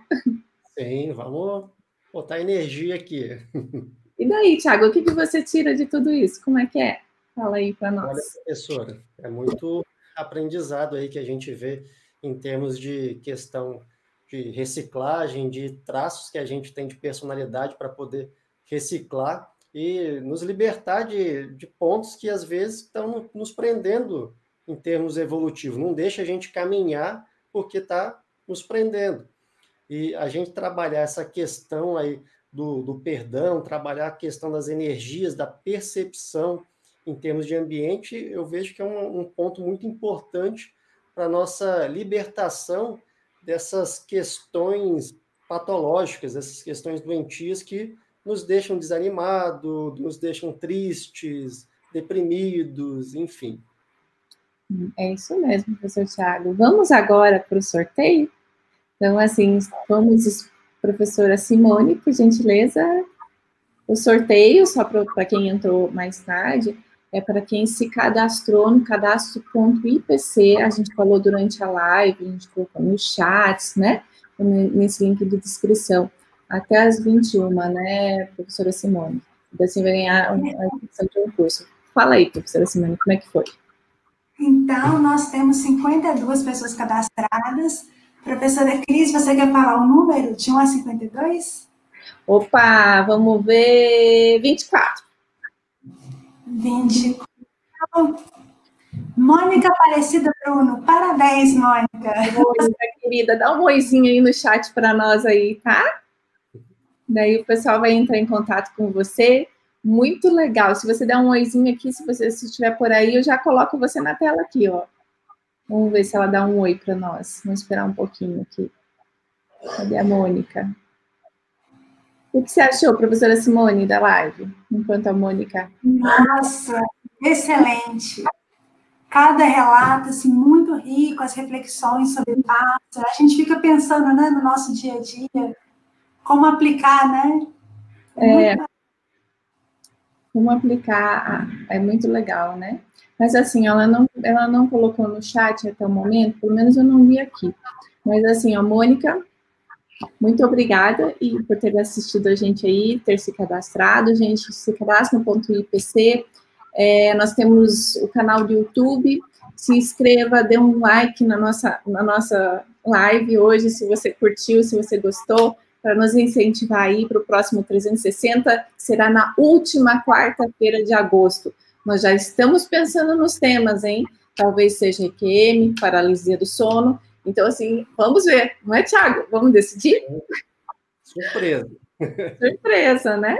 Sim, vamos botar energia aqui. E daí, Tiago, o que, que você tira de tudo isso? Como é que é? Fala aí para nós. Olha, professora, é muito aprendizado aí que a gente vê em termos de questão de reciclagem, de traços que a gente tem de personalidade para poder reciclar e nos libertar de, de pontos que às vezes estão nos prendendo em termos evolutivos. Não deixa a gente caminhar porque está nos prendendo. E a gente trabalhar essa questão aí do, do perdão, trabalhar a questão das energias, da percepção em termos de ambiente, eu vejo que é um, um ponto muito importante para a nossa libertação dessas questões patológicas, essas questões doentias que nos deixam desanimados, nos deixam tristes, deprimidos, enfim. É isso mesmo, professor Tiago. Vamos agora para o sorteio? Então, assim, vamos, professora Simone, por gentileza, o sorteio, só para quem entrou mais tarde, é para quem se cadastrou no cadastro.ipc, a gente falou durante a live, a gente colocou nos chats, né, nesse link de descrição, até as 21, né, professora Simone? Assim vai ganhar a inscrição de um curso. Fala aí, professora Simone, como é que foi? Então, nós temos 52 pessoas cadastradas. Professora Cris, você quer falar o número de 1 a 52? Opa, vamos ver 24. 24. Mônica Aparecida Bruno, parabéns, Mônica. Mônica, querida, dá um oizinho aí no chat para nós aí, tá? Daí o pessoal vai entrar em contato com você. Muito legal. Se você der um oizinho aqui, se você estiver por aí, eu já coloco você na tela aqui, ó. Vamos ver se ela dá um oi para nós. Vamos esperar um pouquinho aqui. Cadê a Mônica? O que você achou, professora Simone, da live? Enquanto a Mônica. Nossa, excelente. Cada relato, assim, muito rico, as reflexões sobre passa. A gente fica pensando, né, no nosso dia a dia, como aplicar, né? É, como aplicar, é muito legal, né? Mas assim, ela não, ela não colocou no chat até o momento, pelo menos eu não vi aqui. Mas assim, a Mônica, muito obrigada e por ter assistido a gente aí, ter se cadastrado. Gente, se cadastra no ponto IPC. É, nós temos o canal do YouTube. Se inscreva, dê um like na nossa, na nossa live hoje, se você curtiu, se você gostou para nos incentivar aí para o próximo 360, será na última quarta-feira de agosto. Nós já estamos pensando nos temas, hein? Talvez seja EQM, paralisia do sono. Então, assim, vamos ver, não é, Thiago? Vamos decidir? Surpresa. Surpresa, né?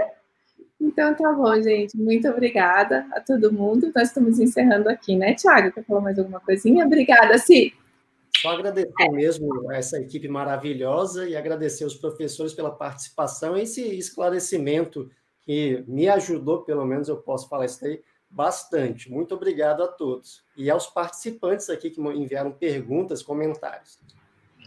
Então, tá bom, gente. Muito obrigada a todo mundo. Nós estamos encerrando aqui, né, Thiago? Quer falar mais alguma coisinha? Obrigada, Si. Só agradecer mesmo a essa equipe maravilhosa e agradecer os professores pela participação e esse esclarecimento que me ajudou, pelo menos eu posso falar isso aí, bastante. Muito obrigado a todos. E aos participantes aqui que enviaram perguntas, comentários.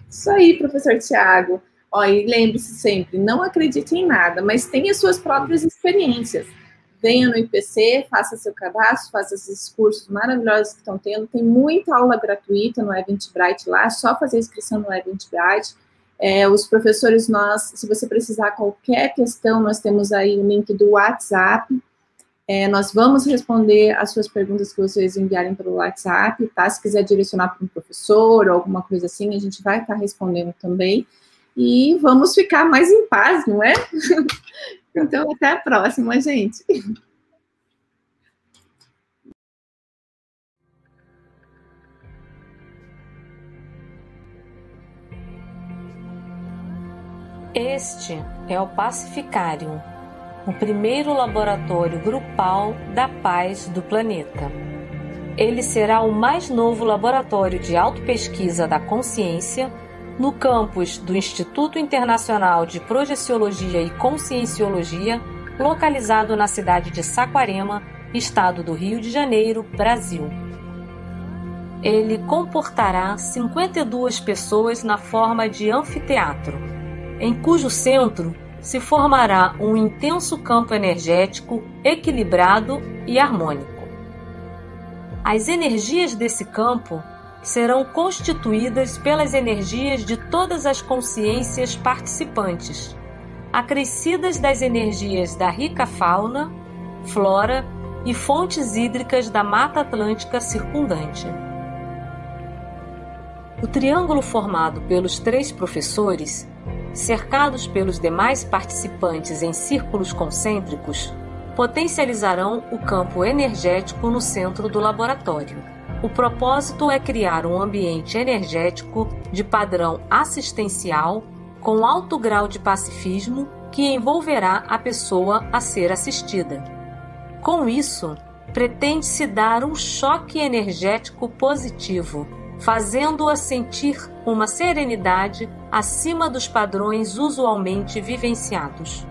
Isso aí, professor Tiago. e lembre-se sempre, não acredite em nada, mas tenha suas próprias experiências venha no IPC, faça seu cadastro, faça esses cursos maravilhosos que estão tendo. Tem muita aula gratuita no Eventbrite lá, é só fazer inscrição no Eventbrite. É, os professores, nós, se você precisar qualquer questão, nós temos aí o link do WhatsApp. É, nós vamos responder as suas perguntas que vocês enviarem pelo WhatsApp, tá? Se quiser direcionar para um professor ou alguma coisa assim, a gente vai estar respondendo também. E vamos ficar mais em paz, não é? Então, até a próxima, gente. Este é o Pacificarium, o primeiro laboratório grupal da paz do planeta. Ele será o mais novo laboratório de autopesquisa da consciência no campus do Instituto Internacional de Projeciologia e Conscienciologia, localizado na cidade de Saquarema, estado do Rio de Janeiro, Brasil. Ele comportará 52 pessoas na forma de anfiteatro, em cujo centro se formará um intenso campo energético equilibrado e harmônico. As energias desse campo serão constituídas pelas energias de todas as consciências participantes, acrescidas das energias da rica fauna, flora e fontes hídricas da Mata Atlântica circundante. O triângulo formado pelos três professores, cercados pelos demais participantes em círculos concêntricos, potencializarão o campo energético no centro do laboratório. O propósito é criar um ambiente energético de padrão assistencial com alto grau de pacifismo que envolverá a pessoa a ser assistida. Com isso, pretende-se dar um choque energético positivo, fazendo-a sentir uma serenidade acima dos padrões usualmente vivenciados.